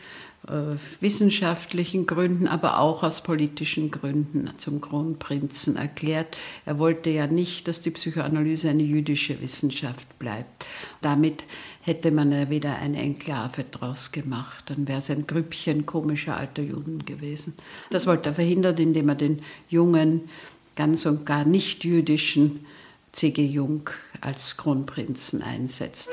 äh, wissenschaftlichen Gründen, aber auch aus politischen Gründen zum Kronprinzen erklärt. Er wollte ja nicht, dass die Psychoanalyse eine jüdische Wissenschaft bleibt. Damit hätte man ja wieder eine Enklave draus gemacht. Dann wäre es ein Grüppchen komischer alter Juden gewesen. Das wollte er verhindern, indem er den jungen, ganz und gar nicht jüdischen C.G. Jung als Kronprinzen einsetzt.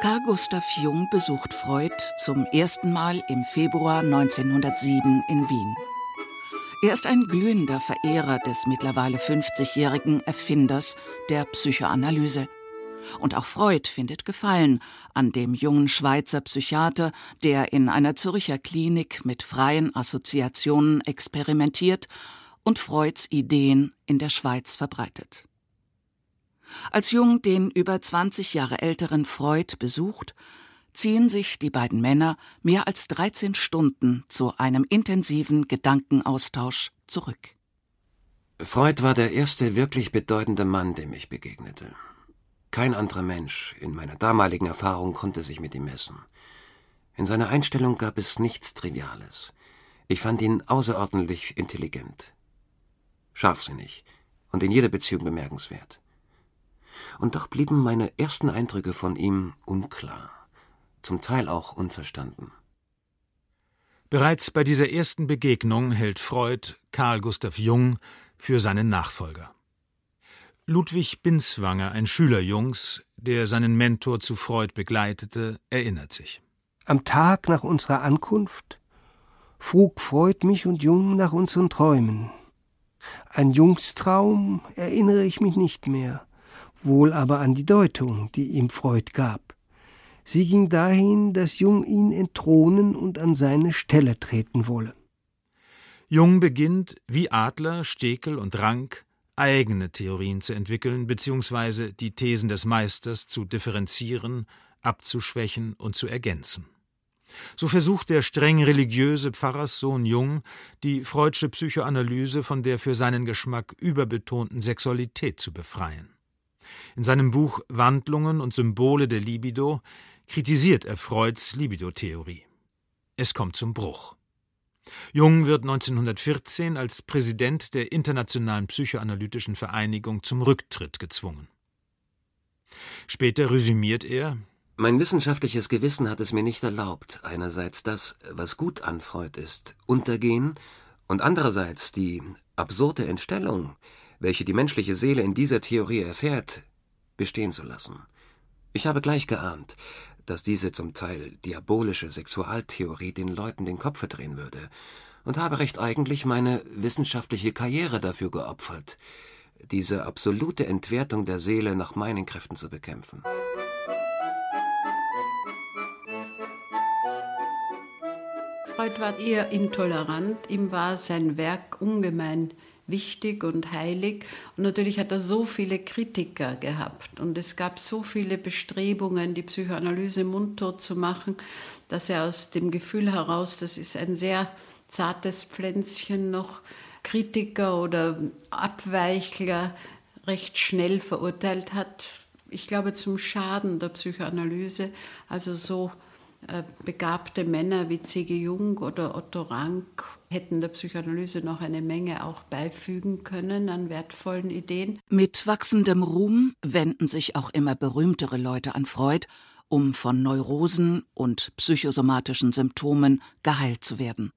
Carl Gustav Jung besucht Freud zum ersten Mal im Februar 1907 in Wien. Er ist ein glühender Verehrer des mittlerweile 50-jährigen Erfinders der Psychoanalyse. Und auch Freud findet Gefallen an dem jungen Schweizer Psychiater, der in einer Zürcher Klinik mit freien Assoziationen experimentiert und Freuds Ideen in der Schweiz verbreitet. Als Jung den über 20 Jahre älteren Freud besucht, ziehen sich die beiden Männer mehr als 13 Stunden zu einem intensiven Gedankenaustausch zurück. Freud war der erste wirklich bedeutende Mann, dem ich begegnete. Kein anderer Mensch in meiner damaligen Erfahrung konnte sich mit ihm messen. In seiner Einstellung gab es nichts Triviales. Ich fand ihn außerordentlich intelligent. scharfsinnig und in jeder Beziehung bemerkenswert. Und doch blieben meine ersten Eindrücke von ihm unklar, zum Teil auch unverstanden. Bereits bei dieser ersten Begegnung hält Freud Carl Gustav Jung für seinen Nachfolger. Ludwig Binswanger, ein Schüler Jungs, der seinen Mentor zu Freud begleitete, erinnert sich. Am Tag nach unserer Ankunft frug Freud mich und Jung nach unseren Träumen. An Jungs Traum erinnere ich mich nicht mehr, wohl aber an die Deutung, die ihm Freud gab. Sie ging dahin, dass Jung ihn entthronen und an seine Stelle treten wolle. Jung beginnt, wie Adler, Stekel und Rank, eigene Theorien zu entwickeln bzw. die Thesen des Meisters zu differenzieren, abzuschwächen und zu ergänzen. So versucht der streng religiöse Pfarrerssohn Jung, die freudsche Psychoanalyse von der für seinen Geschmack überbetonten Sexualität zu befreien. In seinem Buch Wandlungen und Symbole der Libido kritisiert er Freuds Libido-Theorie. Es kommt zum Bruch. Jung wird 1914 als Präsident der Internationalen Psychoanalytischen Vereinigung zum Rücktritt gezwungen. Später resümiert er Mein wissenschaftliches Gewissen hat es mir nicht erlaubt, einerseits das, was gut an Freud ist, untergehen und andererseits die absurde Entstellung, welche die menschliche Seele in dieser Theorie erfährt, bestehen zu lassen. Ich habe gleich geahnt, dass diese zum Teil diabolische Sexualtheorie den Leuten den Kopf verdrehen würde, und habe recht eigentlich meine wissenschaftliche Karriere dafür geopfert, diese absolute Entwertung der Seele nach meinen Kräften zu bekämpfen. Freud war eher intolerant, ihm war sein Werk ungemein wichtig und heilig. Und natürlich hat er so viele Kritiker gehabt. Und es gab so viele Bestrebungen, die Psychoanalyse mundtot zu machen, dass er aus dem Gefühl heraus, das ist ein sehr zartes Pflänzchen noch, Kritiker oder Abweichler recht schnell verurteilt hat. Ich glaube zum Schaden der Psychoanalyse. Also so begabte Männer wie C.G. Jung oder Otto Rank hätten der Psychoanalyse noch eine Menge auch beifügen können an wertvollen Ideen. Mit wachsendem Ruhm wenden sich auch immer berühmtere Leute an Freud, um von Neurosen und psychosomatischen Symptomen geheilt zu werden.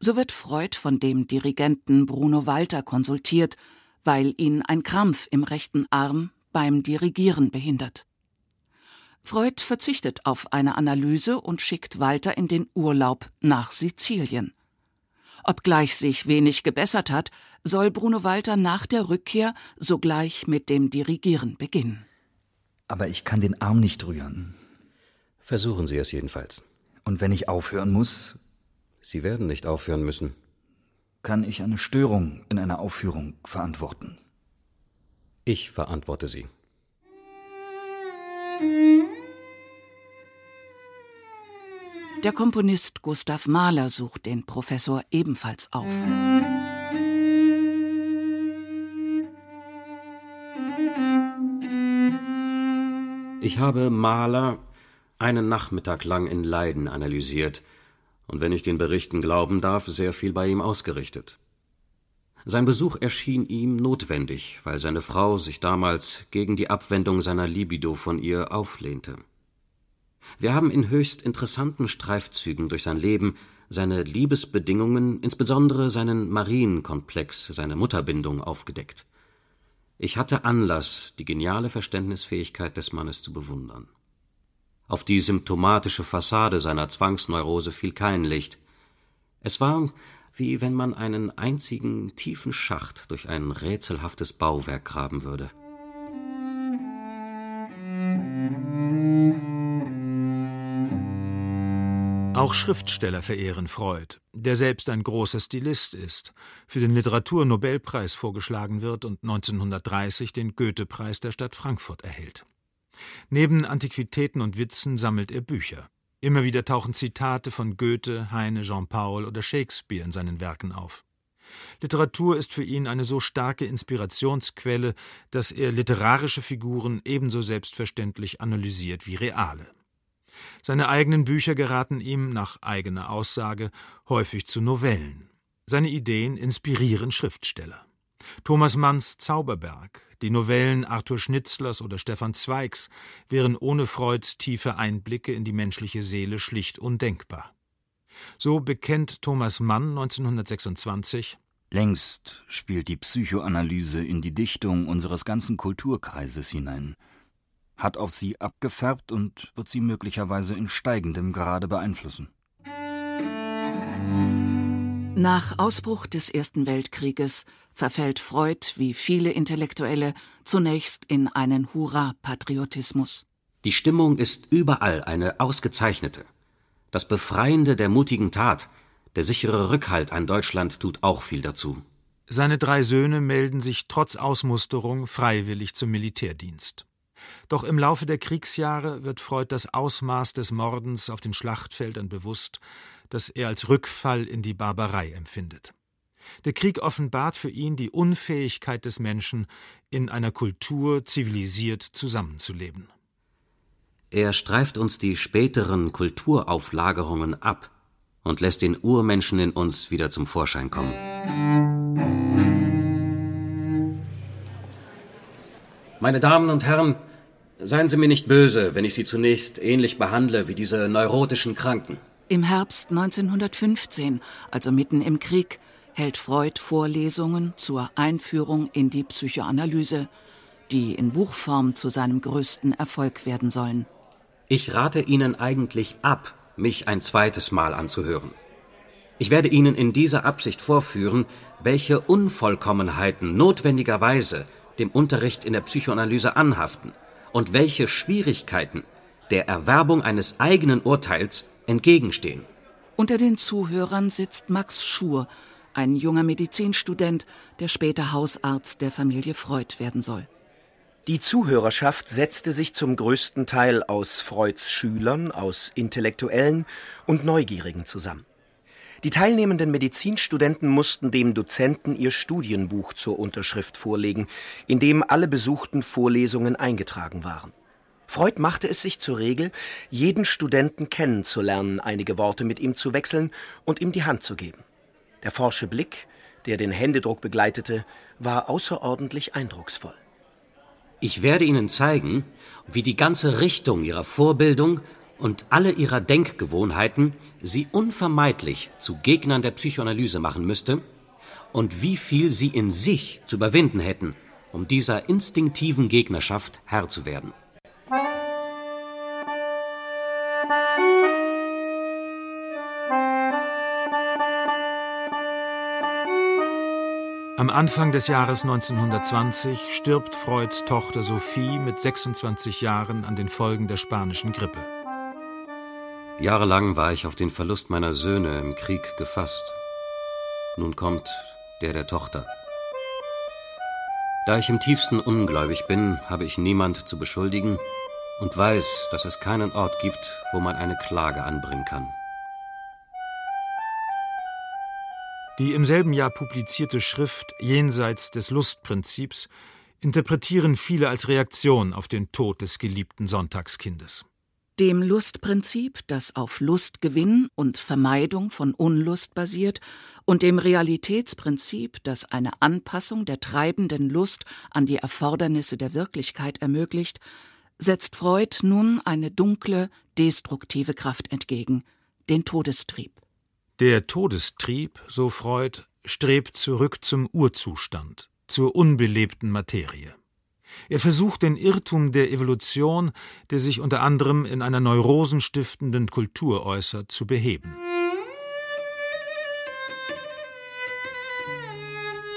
So wird Freud von dem Dirigenten Bruno Walter konsultiert, weil ihn ein Krampf im rechten Arm beim Dirigieren behindert. Freud verzichtet auf eine Analyse und schickt Walter in den Urlaub nach Sizilien. Obgleich sich wenig gebessert hat, soll Bruno Walter nach der Rückkehr sogleich mit dem Dirigieren beginnen. Aber ich kann den Arm nicht rühren. Versuchen Sie es jedenfalls. Und wenn ich aufhören muss? Sie werden nicht aufhören müssen. Kann ich eine Störung in einer Aufführung verantworten? Ich verantworte sie. Der Komponist Gustav Mahler sucht den Professor ebenfalls auf. Ich habe Mahler einen Nachmittag lang in Leiden analysiert und wenn ich den Berichten glauben darf, sehr viel bei ihm ausgerichtet. Sein Besuch erschien ihm notwendig, weil seine Frau sich damals gegen die Abwendung seiner Libido von ihr auflehnte. Wir haben in höchst interessanten Streifzügen durch sein Leben seine Liebesbedingungen, insbesondere seinen Marienkomplex, seine Mutterbindung aufgedeckt. Ich hatte Anlass, die geniale Verständnisfähigkeit des Mannes zu bewundern. Auf die symptomatische Fassade seiner Zwangsneurose fiel kein Licht. Es war, wie wenn man einen einzigen tiefen Schacht durch ein rätselhaftes Bauwerk graben würde. Auch Schriftsteller verehren Freud, der selbst ein großer Stilist ist, für den Literaturnobelpreis vorgeschlagen wird und 1930 den Goethe-Preis der Stadt Frankfurt erhält. Neben Antiquitäten und Witzen sammelt er Bücher. Immer wieder tauchen Zitate von Goethe, Heine, Jean-Paul oder Shakespeare in seinen Werken auf. Literatur ist für ihn eine so starke Inspirationsquelle, dass er literarische Figuren ebenso selbstverständlich analysiert wie reale. Seine eigenen Bücher geraten ihm, nach eigener Aussage, häufig zu Novellen. Seine Ideen inspirieren Schriftsteller. Thomas Manns Zauberberg, die Novellen Arthur Schnitzlers oder Stefan Zweigs wären ohne Freuds tiefe Einblicke in die menschliche Seele schlicht undenkbar. So bekennt Thomas Mann 1926 Längst spielt die Psychoanalyse in die Dichtung unseres ganzen Kulturkreises hinein, hat auf sie abgefärbt und wird sie möglicherweise in steigendem Grade beeinflussen. Nach Ausbruch des Ersten Weltkrieges verfällt Freud, wie viele Intellektuelle, zunächst in einen Hurra-Patriotismus. Die Stimmung ist überall eine ausgezeichnete. Das Befreiende der mutigen Tat, der sichere Rückhalt an Deutschland tut auch viel dazu. Seine drei Söhne melden sich trotz Ausmusterung freiwillig zum Militärdienst. Doch im Laufe der Kriegsjahre wird Freud das Ausmaß des Mordens auf den Schlachtfeldern bewusst das er als Rückfall in die Barbarei empfindet. Der Krieg offenbart für ihn die Unfähigkeit des Menschen, in einer Kultur zivilisiert zusammenzuleben. Er streift uns die späteren Kulturauflagerungen ab und lässt den Urmenschen in uns wieder zum Vorschein kommen. Meine Damen und Herren, seien Sie mir nicht böse, wenn ich Sie zunächst ähnlich behandle wie diese neurotischen Kranken. Im Herbst 1915, also mitten im Krieg, hält Freud Vorlesungen zur Einführung in die Psychoanalyse, die in Buchform zu seinem größten Erfolg werden sollen. Ich rate Ihnen eigentlich ab, mich ein zweites Mal anzuhören. Ich werde Ihnen in dieser Absicht vorführen, welche Unvollkommenheiten notwendigerweise dem Unterricht in der Psychoanalyse anhaften und welche Schwierigkeiten der Erwerbung eines eigenen Urteils entgegenstehen. Unter den Zuhörern sitzt Max Schur, ein junger Medizinstudent, der später Hausarzt der Familie Freud werden soll. Die Zuhörerschaft setzte sich zum größten Teil aus Freuds Schülern, aus Intellektuellen und Neugierigen zusammen. Die teilnehmenden Medizinstudenten mussten dem Dozenten ihr Studienbuch zur Unterschrift vorlegen, in dem alle besuchten Vorlesungen eingetragen waren. Freud machte es sich zur Regel, jeden Studenten kennenzulernen, einige Worte mit ihm zu wechseln und ihm die Hand zu geben. Der forsche Blick, der den Händedruck begleitete, war außerordentlich eindrucksvoll. Ich werde Ihnen zeigen, wie die ganze Richtung Ihrer Vorbildung und alle Ihrer Denkgewohnheiten Sie unvermeidlich zu Gegnern der Psychoanalyse machen müsste und wie viel Sie in sich zu überwinden hätten, um dieser instinktiven Gegnerschaft Herr zu werden. Am Anfang des Jahres 1920 stirbt Freuds Tochter Sophie mit 26 Jahren an den Folgen der spanischen Grippe. Jahrelang war ich auf den Verlust meiner Söhne im Krieg gefasst. Nun kommt der der Tochter. Da ich im tiefsten ungläubig bin, habe ich niemand zu beschuldigen und weiß, dass es keinen Ort gibt, wo man eine Klage anbringen kann. Die im selben Jahr publizierte Schrift Jenseits des Lustprinzips interpretieren viele als Reaktion auf den Tod des geliebten Sonntagskindes. Dem Lustprinzip, das auf Lustgewinn und Vermeidung von Unlust basiert, und dem Realitätsprinzip, das eine Anpassung der treibenden Lust an die Erfordernisse der Wirklichkeit ermöglicht, setzt Freud nun eine dunkle, destruktive Kraft entgegen, den Todestrieb. Der Todestrieb, so Freud, strebt zurück zum Urzustand, zur unbelebten Materie. Er versucht den Irrtum der Evolution, der sich unter anderem in einer neurosenstiftenden Kultur äußert, zu beheben.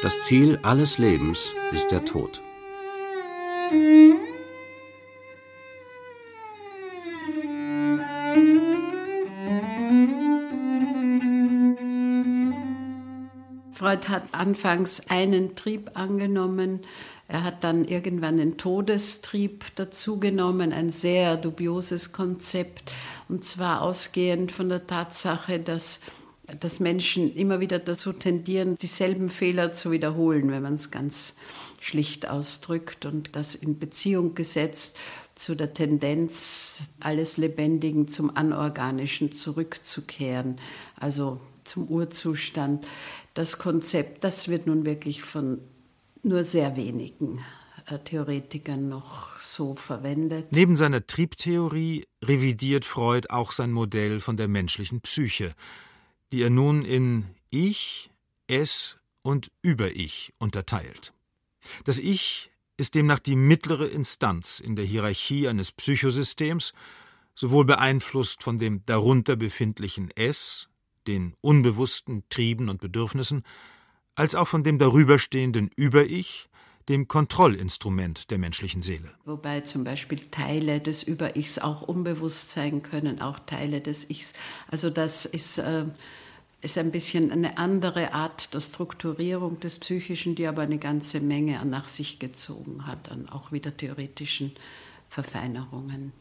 Das Ziel alles Lebens ist der Tod. Freud hat anfangs einen Trieb angenommen, er hat dann irgendwann den Todestrieb dazugenommen, ein sehr dubioses Konzept, und zwar ausgehend von der Tatsache, dass, dass Menschen immer wieder dazu tendieren, dieselben Fehler zu wiederholen, wenn man es ganz schlicht ausdrückt und das in Beziehung gesetzt zu der Tendenz, alles Lebendigen zum Anorganischen zurückzukehren, also zum Urzustand das Konzept, das wird nun wirklich von nur sehr wenigen äh, Theoretikern noch so verwendet. Neben seiner Triebtheorie revidiert Freud auch sein Modell von der menschlichen Psyche, die er nun in Ich, Es und Über-Ich unterteilt. Das Ich ist demnach die mittlere Instanz in der Hierarchie eines Psychosystems, sowohl beeinflusst von dem darunter befindlichen Es, den unbewussten Trieben und Bedürfnissen, als auch von dem darüberstehenden Über-Ich, dem Kontrollinstrument der menschlichen Seele. Wobei zum Beispiel Teile des Über-Ichs auch unbewusst sein können, auch Teile des Ichs. Also das ist, äh, ist ein bisschen eine andere Art der Strukturierung des Psychischen, die aber eine ganze Menge nach sich gezogen hat, an auch wieder theoretischen Verfeinerungen.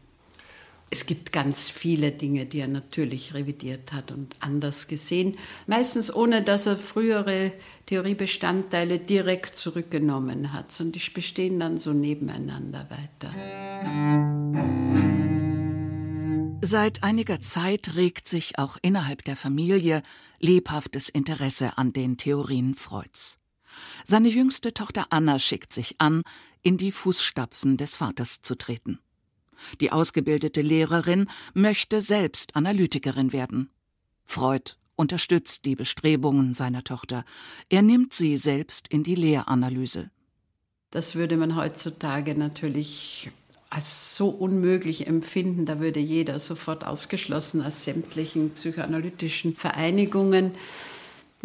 Es gibt ganz viele Dinge, die er natürlich revidiert hat und anders gesehen, meistens ohne dass er frühere Theoriebestandteile direkt zurückgenommen hat, sondern die bestehen dann so nebeneinander weiter. Seit einiger Zeit regt sich auch innerhalb der Familie lebhaftes Interesse an den Theorien Freuds. Seine jüngste Tochter Anna schickt sich an, in die Fußstapfen des Vaters zu treten. Die ausgebildete Lehrerin möchte selbst Analytikerin werden. Freud unterstützt die Bestrebungen seiner Tochter. Er nimmt sie selbst in die Lehranalyse. Das würde man heutzutage natürlich als so unmöglich empfinden. Da würde jeder sofort ausgeschlossen aus sämtlichen psychoanalytischen Vereinigungen.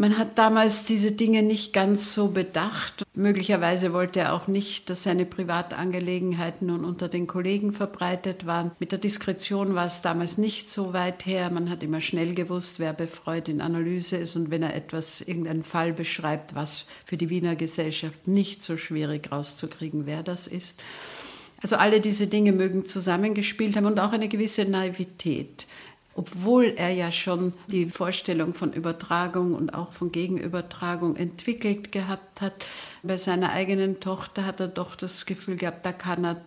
Man hat damals diese Dinge nicht ganz so bedacht. Möglicherweise wollte er auch nicht, dass seine Privatangelegenheiten nun unter den Kollegen verbreitet waren. Mit der Diskretion war es damals nicht so weit her. Man hat immer schnell gewusst, wer befreut in Analyse ist und wenn er etwas, irgendeinen Fall beschreibt, was für die Wiener Gesellschaft nicht so schwierig rauszukriegen, wer das ist. Also alle diese Dinge mögen zusammengespielt haben und auch eine gewisse Naivität obwohl er ja schon die Vorstellung von Übertragung und auch von Gegenübertragung entwickelt gehabt hat, bei seiner eigenen Tochter hat er doch das Gefühl gehabt, da kann er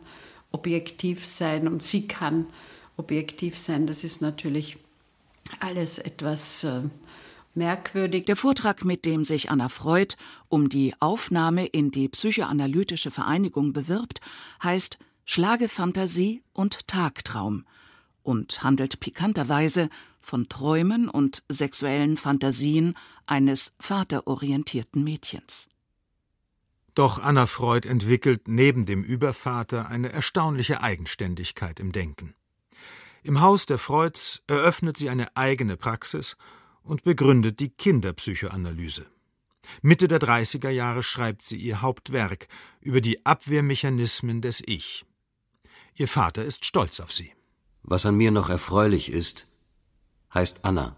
objektiv sein und sie kann objektiv sein. Das ist natürlich alles etwas äh, merkwürdig. Der Vortrag, mit dem sich Anna Freud um die Aufnahme in die psychoanalytische Vereinigung bewirbt, heißt Schlagefantasie und Tagtraum und handelt pikanterweise von Träumen und sexuellen Fantasien eines vaterorientierten Mädchens. Doch Anna Freud entwickelt neben dem Übervater eine erstaunliche Eigenständigkeit im Denken. Im Haus der Freuds eröffnet sie eine eigene Praxis und begründet die Kinderpsychoanalyse. Mitte der 30er Jahre schreibt sie ihr Hauptwerk über die Abwehrmechanismen des Ich. Ihr Vater ist stolz auf sie. Was an mir noch erfreulich ist, heißt Anna.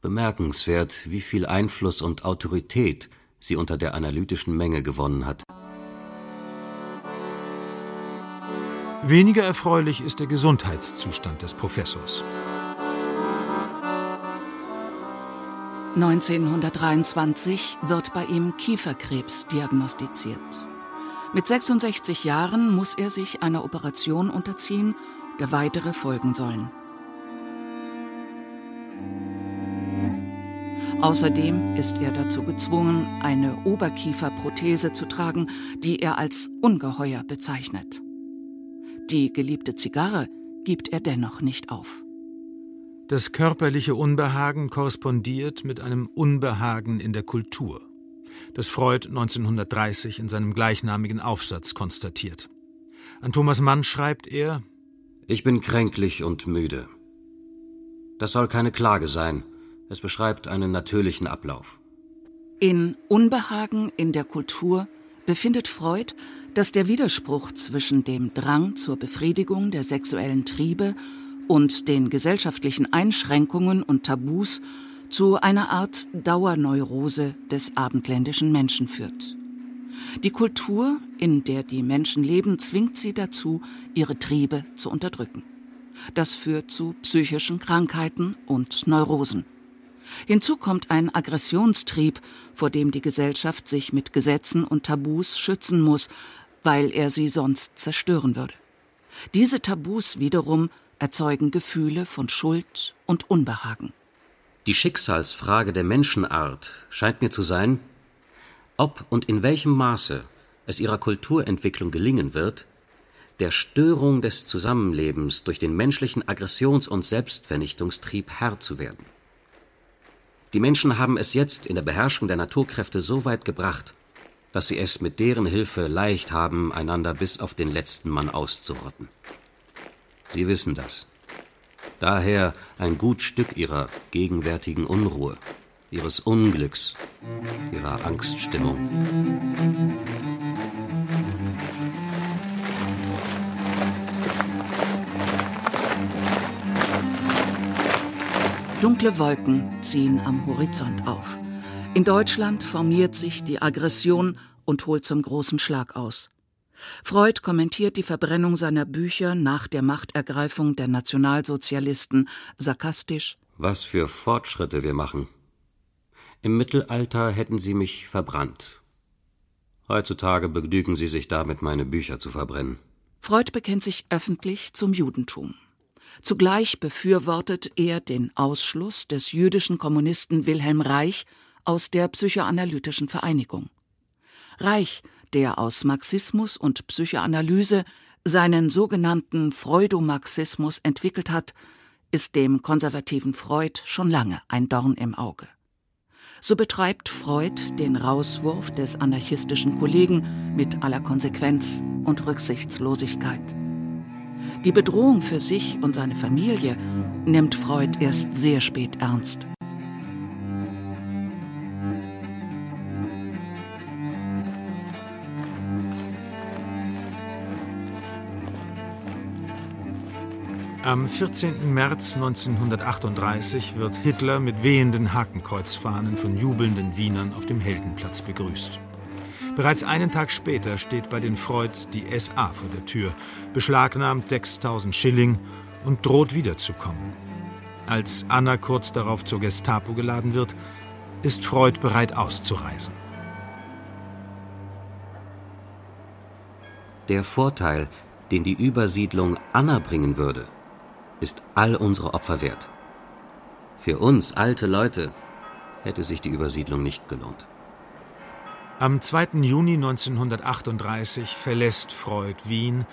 Bemerkenswert, wie viel Einfluss und Autorität sie unter der analytischen Menge gewonnen hat. Weniger erfreulich ist der Gesundheitszustand des Professors. 1923 wird bei ihm Kieferkrebs diagnostiziert. Mit 66 Jahren muss er sich einer Operation unterziehen der weitere folgen sollen. Außerdem ist er dazu gezwungen, eine Oberkieferprothese zu tragen, die er als ungeheuer bezeichnet. Die geliebte Zigarre gibt er dennoch nicht auf. Das körperliche Unbehagen korrespondiert mit einem Unbehagen in der Kultur, das Freud 1930 in seinem gleichnamigen Aufsatz konstatiert. An Thomas Mann schreibt er, ich bin kränklich und müde. Das soll keine Klage sein. Es beschreibt einen natürlichen Ablauf. In Unbehagen in der Kultur befindet Freud, dass der Widerspruch zwischen dem Drang zur Befriedigung der sexuellen Triebe und den gesellschaftlichen Einschränkungen und Tabus zu einer Art Dauerneurose des abendländischen Menschen führt. Die Kultur, in der die Menschen leben, zwingt sie dazu, ihre Triebe zu unterdrücken. Das führt zu psychischen Krankheiten und Neurosen. Hinzu kommt ein Aggressionstrieb, vor dem die Gesellschaft sich mit Gesetzen und Tabus schützen muss, weil er sie sonst zerstören würde. Diese Tabus wiederum erzeugen Gefühle von Schuld und Unbehagen. Die Schicksalsfrage der Menschenart scheint mir zu sein, ob und in welchem Maße es ihrer Kulturentwicklung gelingen wird, der Störung des Zusammenlebens durch den menschlichen Aggressions- und Selbstvernichtungstrieb Herr zu werden. Die Menschen haben es jetzt in der Beherrschung der Naturkräfte so weit gebracht, dass sie es mit deren Hilfe leicht haben, einander bis auf den letzten Mann auszurotten. Sie wissen das. Daher ein gut Stück ihrer gegenwärtigen Unruhe, ihres Unglücks, ihrer Angststimmung. Dunkle Wolken ziehen am Horizont auf. In Deutschland formiert sich die Aggression und holt zum großen Schlag aus. Freud kommentiert die Verbrennung seiner Bücher nach der Machtergreifung der Nationalsozialisten sarkastisch. Was für Fortschritte wir machen. Im Mittelalter hätten sie mich verbrannt. Heutzutage begnügen sie sich damit, meine Bücher zu verbrennen. Freud bekennt sich öffentlich zum Judentum. Zugleich befürwortet er den Ausschluss des jüdischen Kommunisten Wilhelm Reich aus der psychoanalytischen Vereinigung. Reich, der aus Marxismus und Psychoanalyse seinen sogenannten Freudomarxismus entwickelt hat, ist dem konservativen Freud schon lange ein Dorn im Auge. So betreibt Freud den Rauswurf des anarchistischen Kollegen mit aller Konsequenz und Rücksichtslosigkeit. Die Bedrohung für sich und seine Familie nimmt Freud erst sehr spät ernst. Am 14. März 1938 wird Hitler mit wehenden Hakenkreuzfahnen von jubelnden Wienern auf dem Heldenplatz begrüßt. Bereits einen Tag später steht bei den Freuds die SA vor der Tür, beschlagnahmt 6000 Schilling und droht wiederzukommen. Als Anna kurz darauf zur Gestapo geladen wird, ist Freud bereit auszureisen. Der Vorteil, den die Übersiedlung Anna bringen würde, ist all unsere Opfer wert. Für uns alte Leute hätte sich die Übersiedlung nicht gelohnt. Am 2. Juni 1938 verlässt Freud Wien,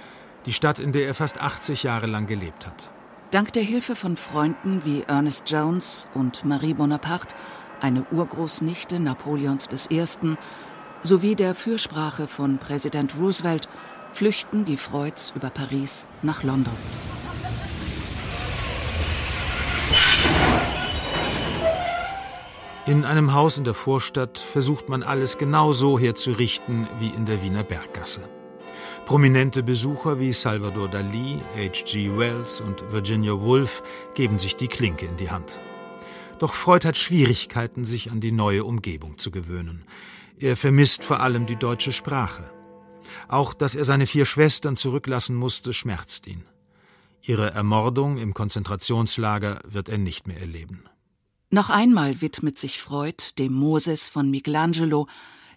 die Stadt, in der er fast 80 Jahre lang gelebt hat. Dank der Hilfe von Freunden wie Ernest Jones und Marie Bonaparte, eine Urgroßnichte Napoleons I., sowie der Fürsprache von Präsident Roosevelt flüchten die Freuds über Paris nach London. In einem Haus in der Vorstadt versucht man alles genau so herzurichten wie in der Wiener Berggasse. Prominente Besucher wie Salvador Dali, H.G. Wells und Virginia Woolf geben sich die Klinke in die Hand. Doch Freud hat Schwierigkeiten, sich an die neue Umgebung zu gewöhnen. Er vermisst vor allem die deutsche Sprache. Auch, dass er seine vier Schwestern zurücklassen musste, schmerzt ihn. Ihre Ermordung im Konzentrationslager wird er nicht mehr erleben. Noch einmal widmet sich Freud dem Moses von Michelangelo,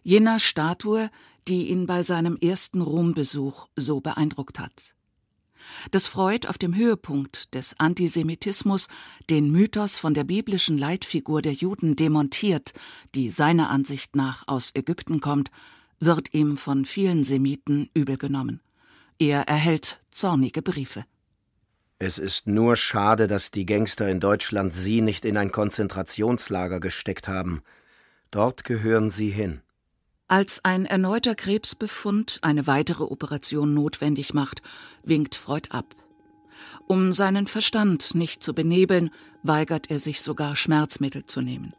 jener Statue, die ihn bei seinem ersten Rombesuch so beeindruckt hat. Dass Freud auf dem Höhepunkt des Antisemitismus den Mythos von der biblischen Leitfigur der Juden demontiert, die seiner Ansicht nach aus Ägypten kommt, wird ihm von vielen Semiten übel genommen. Er erhält zornige Briefe. Es ist nur schade, dass die Gangster in Deutschland Sie nicht in ein Konzentrationslager gesteckt haben. Dort gehören Sie hin. Als ein erneuter Krebsbefund eine weitere Operation notwendig macht, winkt Freud ab. Um seinen Verstand nicht zu benebeln, weigert er sich sogar Schmerzmittel zu nehmen.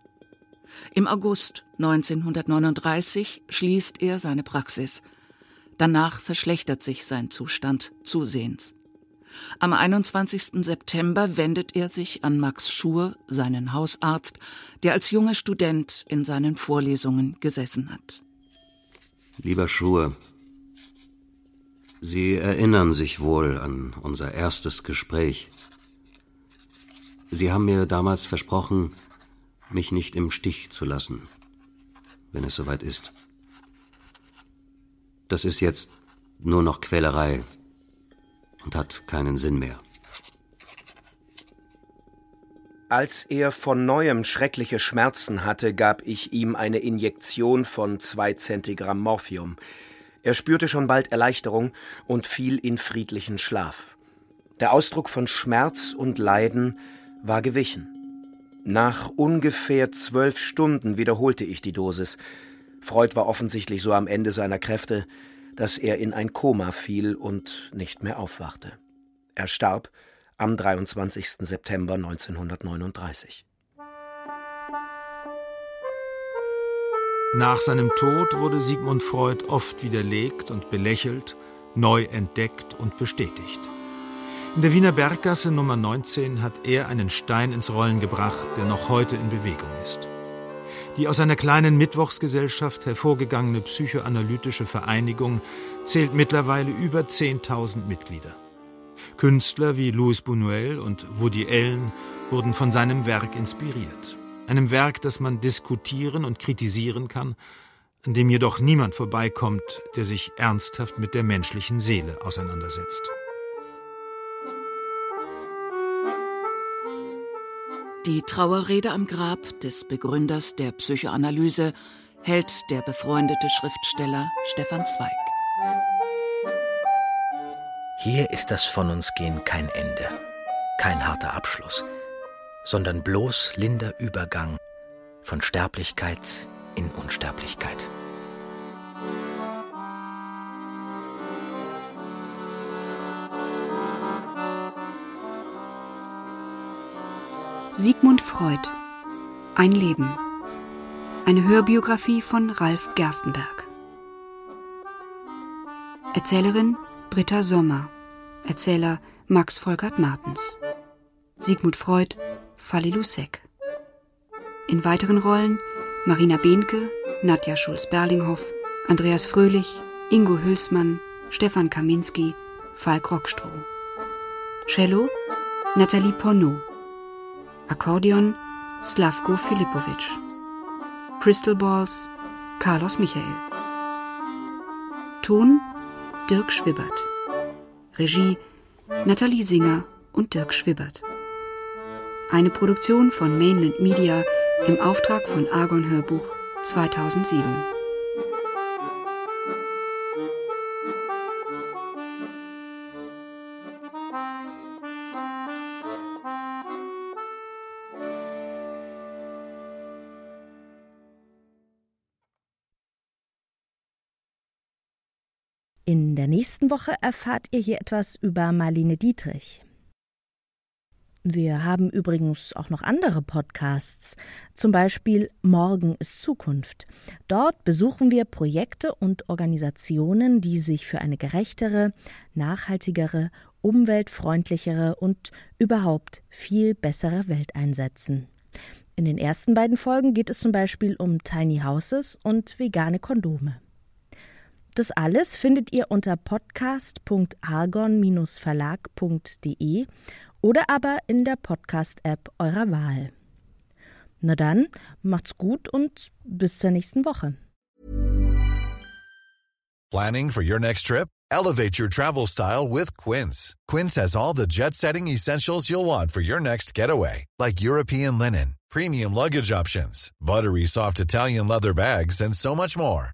Im August 1939 schließt er seine Praxis. Danach verschlechtert sich sein Zustand zusehends. Am 21. September wendet er sich an Max Schur, seinen Hausarzt, der als junger Student in seinen Vorlesungen gesessen hat. Lieber Schur, Sie erinnern sich wohl an unser erstes Gespräch. Sie haben mir damals versprochen, mich nicht im Stich zu lassen, wenn es soweit ist. Das ist jetzt nur noch Quälerei und hat keinen Sinn mehr. Als er von neuem schreckliche Schmerzen hatte, gab ich ihm eine Injektion von zwei Zentigramm Morphium. Er spürte schon bald Erleichterung und fiel in friedlichen Schlaf. Der Ausdruck von Schmerz und Leiden war gewichen. Nach ungefähr zwölf Stunden wiederholte ich die Dosis. Freud war offensichtlich so am Ende seiner Kräfte, dass er in ein Koma fiel und nicht mehr aufwachte. Er starb am 23. September 1939. Nach seinem Tod wurde Sigmund Freud oft widerlegt und belächelt, neu entdeckt und bestätigt. In der Wiener Berggasse Nummer 19 hat er einen Stein ins Rollen gebracht, der noch heute in Bewegung ist. Die aus einer kleinen Mittwochsgesellschaft hervorgegangene psychoanalytische Vereinigung zählt mittlerweile über 10.000 Mitglieder. Künstler wie Louis Buñuel und Woody Allen wurden von seinem Werk inspiriert. Einem Werk, das man diskutieren und kritisieren kann, an dem jedoch niemand vorbeikommt, der sich ernsthaft mit der menschlichen Seele auseinandersetzt. Die Trauerrede am Grab des Begründers der Psychoanalyse hält der befreundete Schriftsteller Stefan Zweig. Hier ist das Von uns gehen kein Ende, kein harter Abschluss, sondern bloß linder Übergang von Sterblichkeit in Unsterblichkeit. Sigmund Freud Ein Leben. Eine Hörbiografie von Ralf Gerstenberg. Erzählerin Britta Sommer. Erzähler Max Volkert Martens. Sigmund Freud, Falli Lusek. In weiteren Rollen Marina Behnke, Nadja Schulz-Berlinghoff, Andreas Fröhlich, Ingo Hülsmann, Stefan Kaminski, Falk Rockstroh. Cello Nathalie Porneau. Akkordeon Slavko Filipovic. Crystal Balls Carlos Michael. Ton Dirk Schwibbert. Regie Nathalie Singer und Dirk Schwibbert. Eine Produktion von Mainland Media im Auftrag von Argon Hörbuch 2007. nächsten Woche erfahrt ihr hier etwas über Marlene Dietrich. Wir haben übrigens auch noch andere Podcasts, zum Beispiel Morgen ist Zukunft. Dort besuchen wir Projekte und Organisationen, die sich für eine gerechtere, nachhaltigere, umweltfreundlichere und überhaupt viel bessere Welt einsetzen. In den ersten beiden Folgen geht es zum Beispiel um Tiny Houses und vegane Kondome. Das alles findet ihr unter podcast.argon-verlag.de oder aber in der Podcast-App eurer Wahl. Na dann, macht's gut und bis zur nächsten Woche. Planning for your next trip? Elevate your travel style with Quince. Quince has all the jet-setting essentials you'll want for your next getaway, like European linen, premium luggage options, buttery soft Italian leather bags, and so much more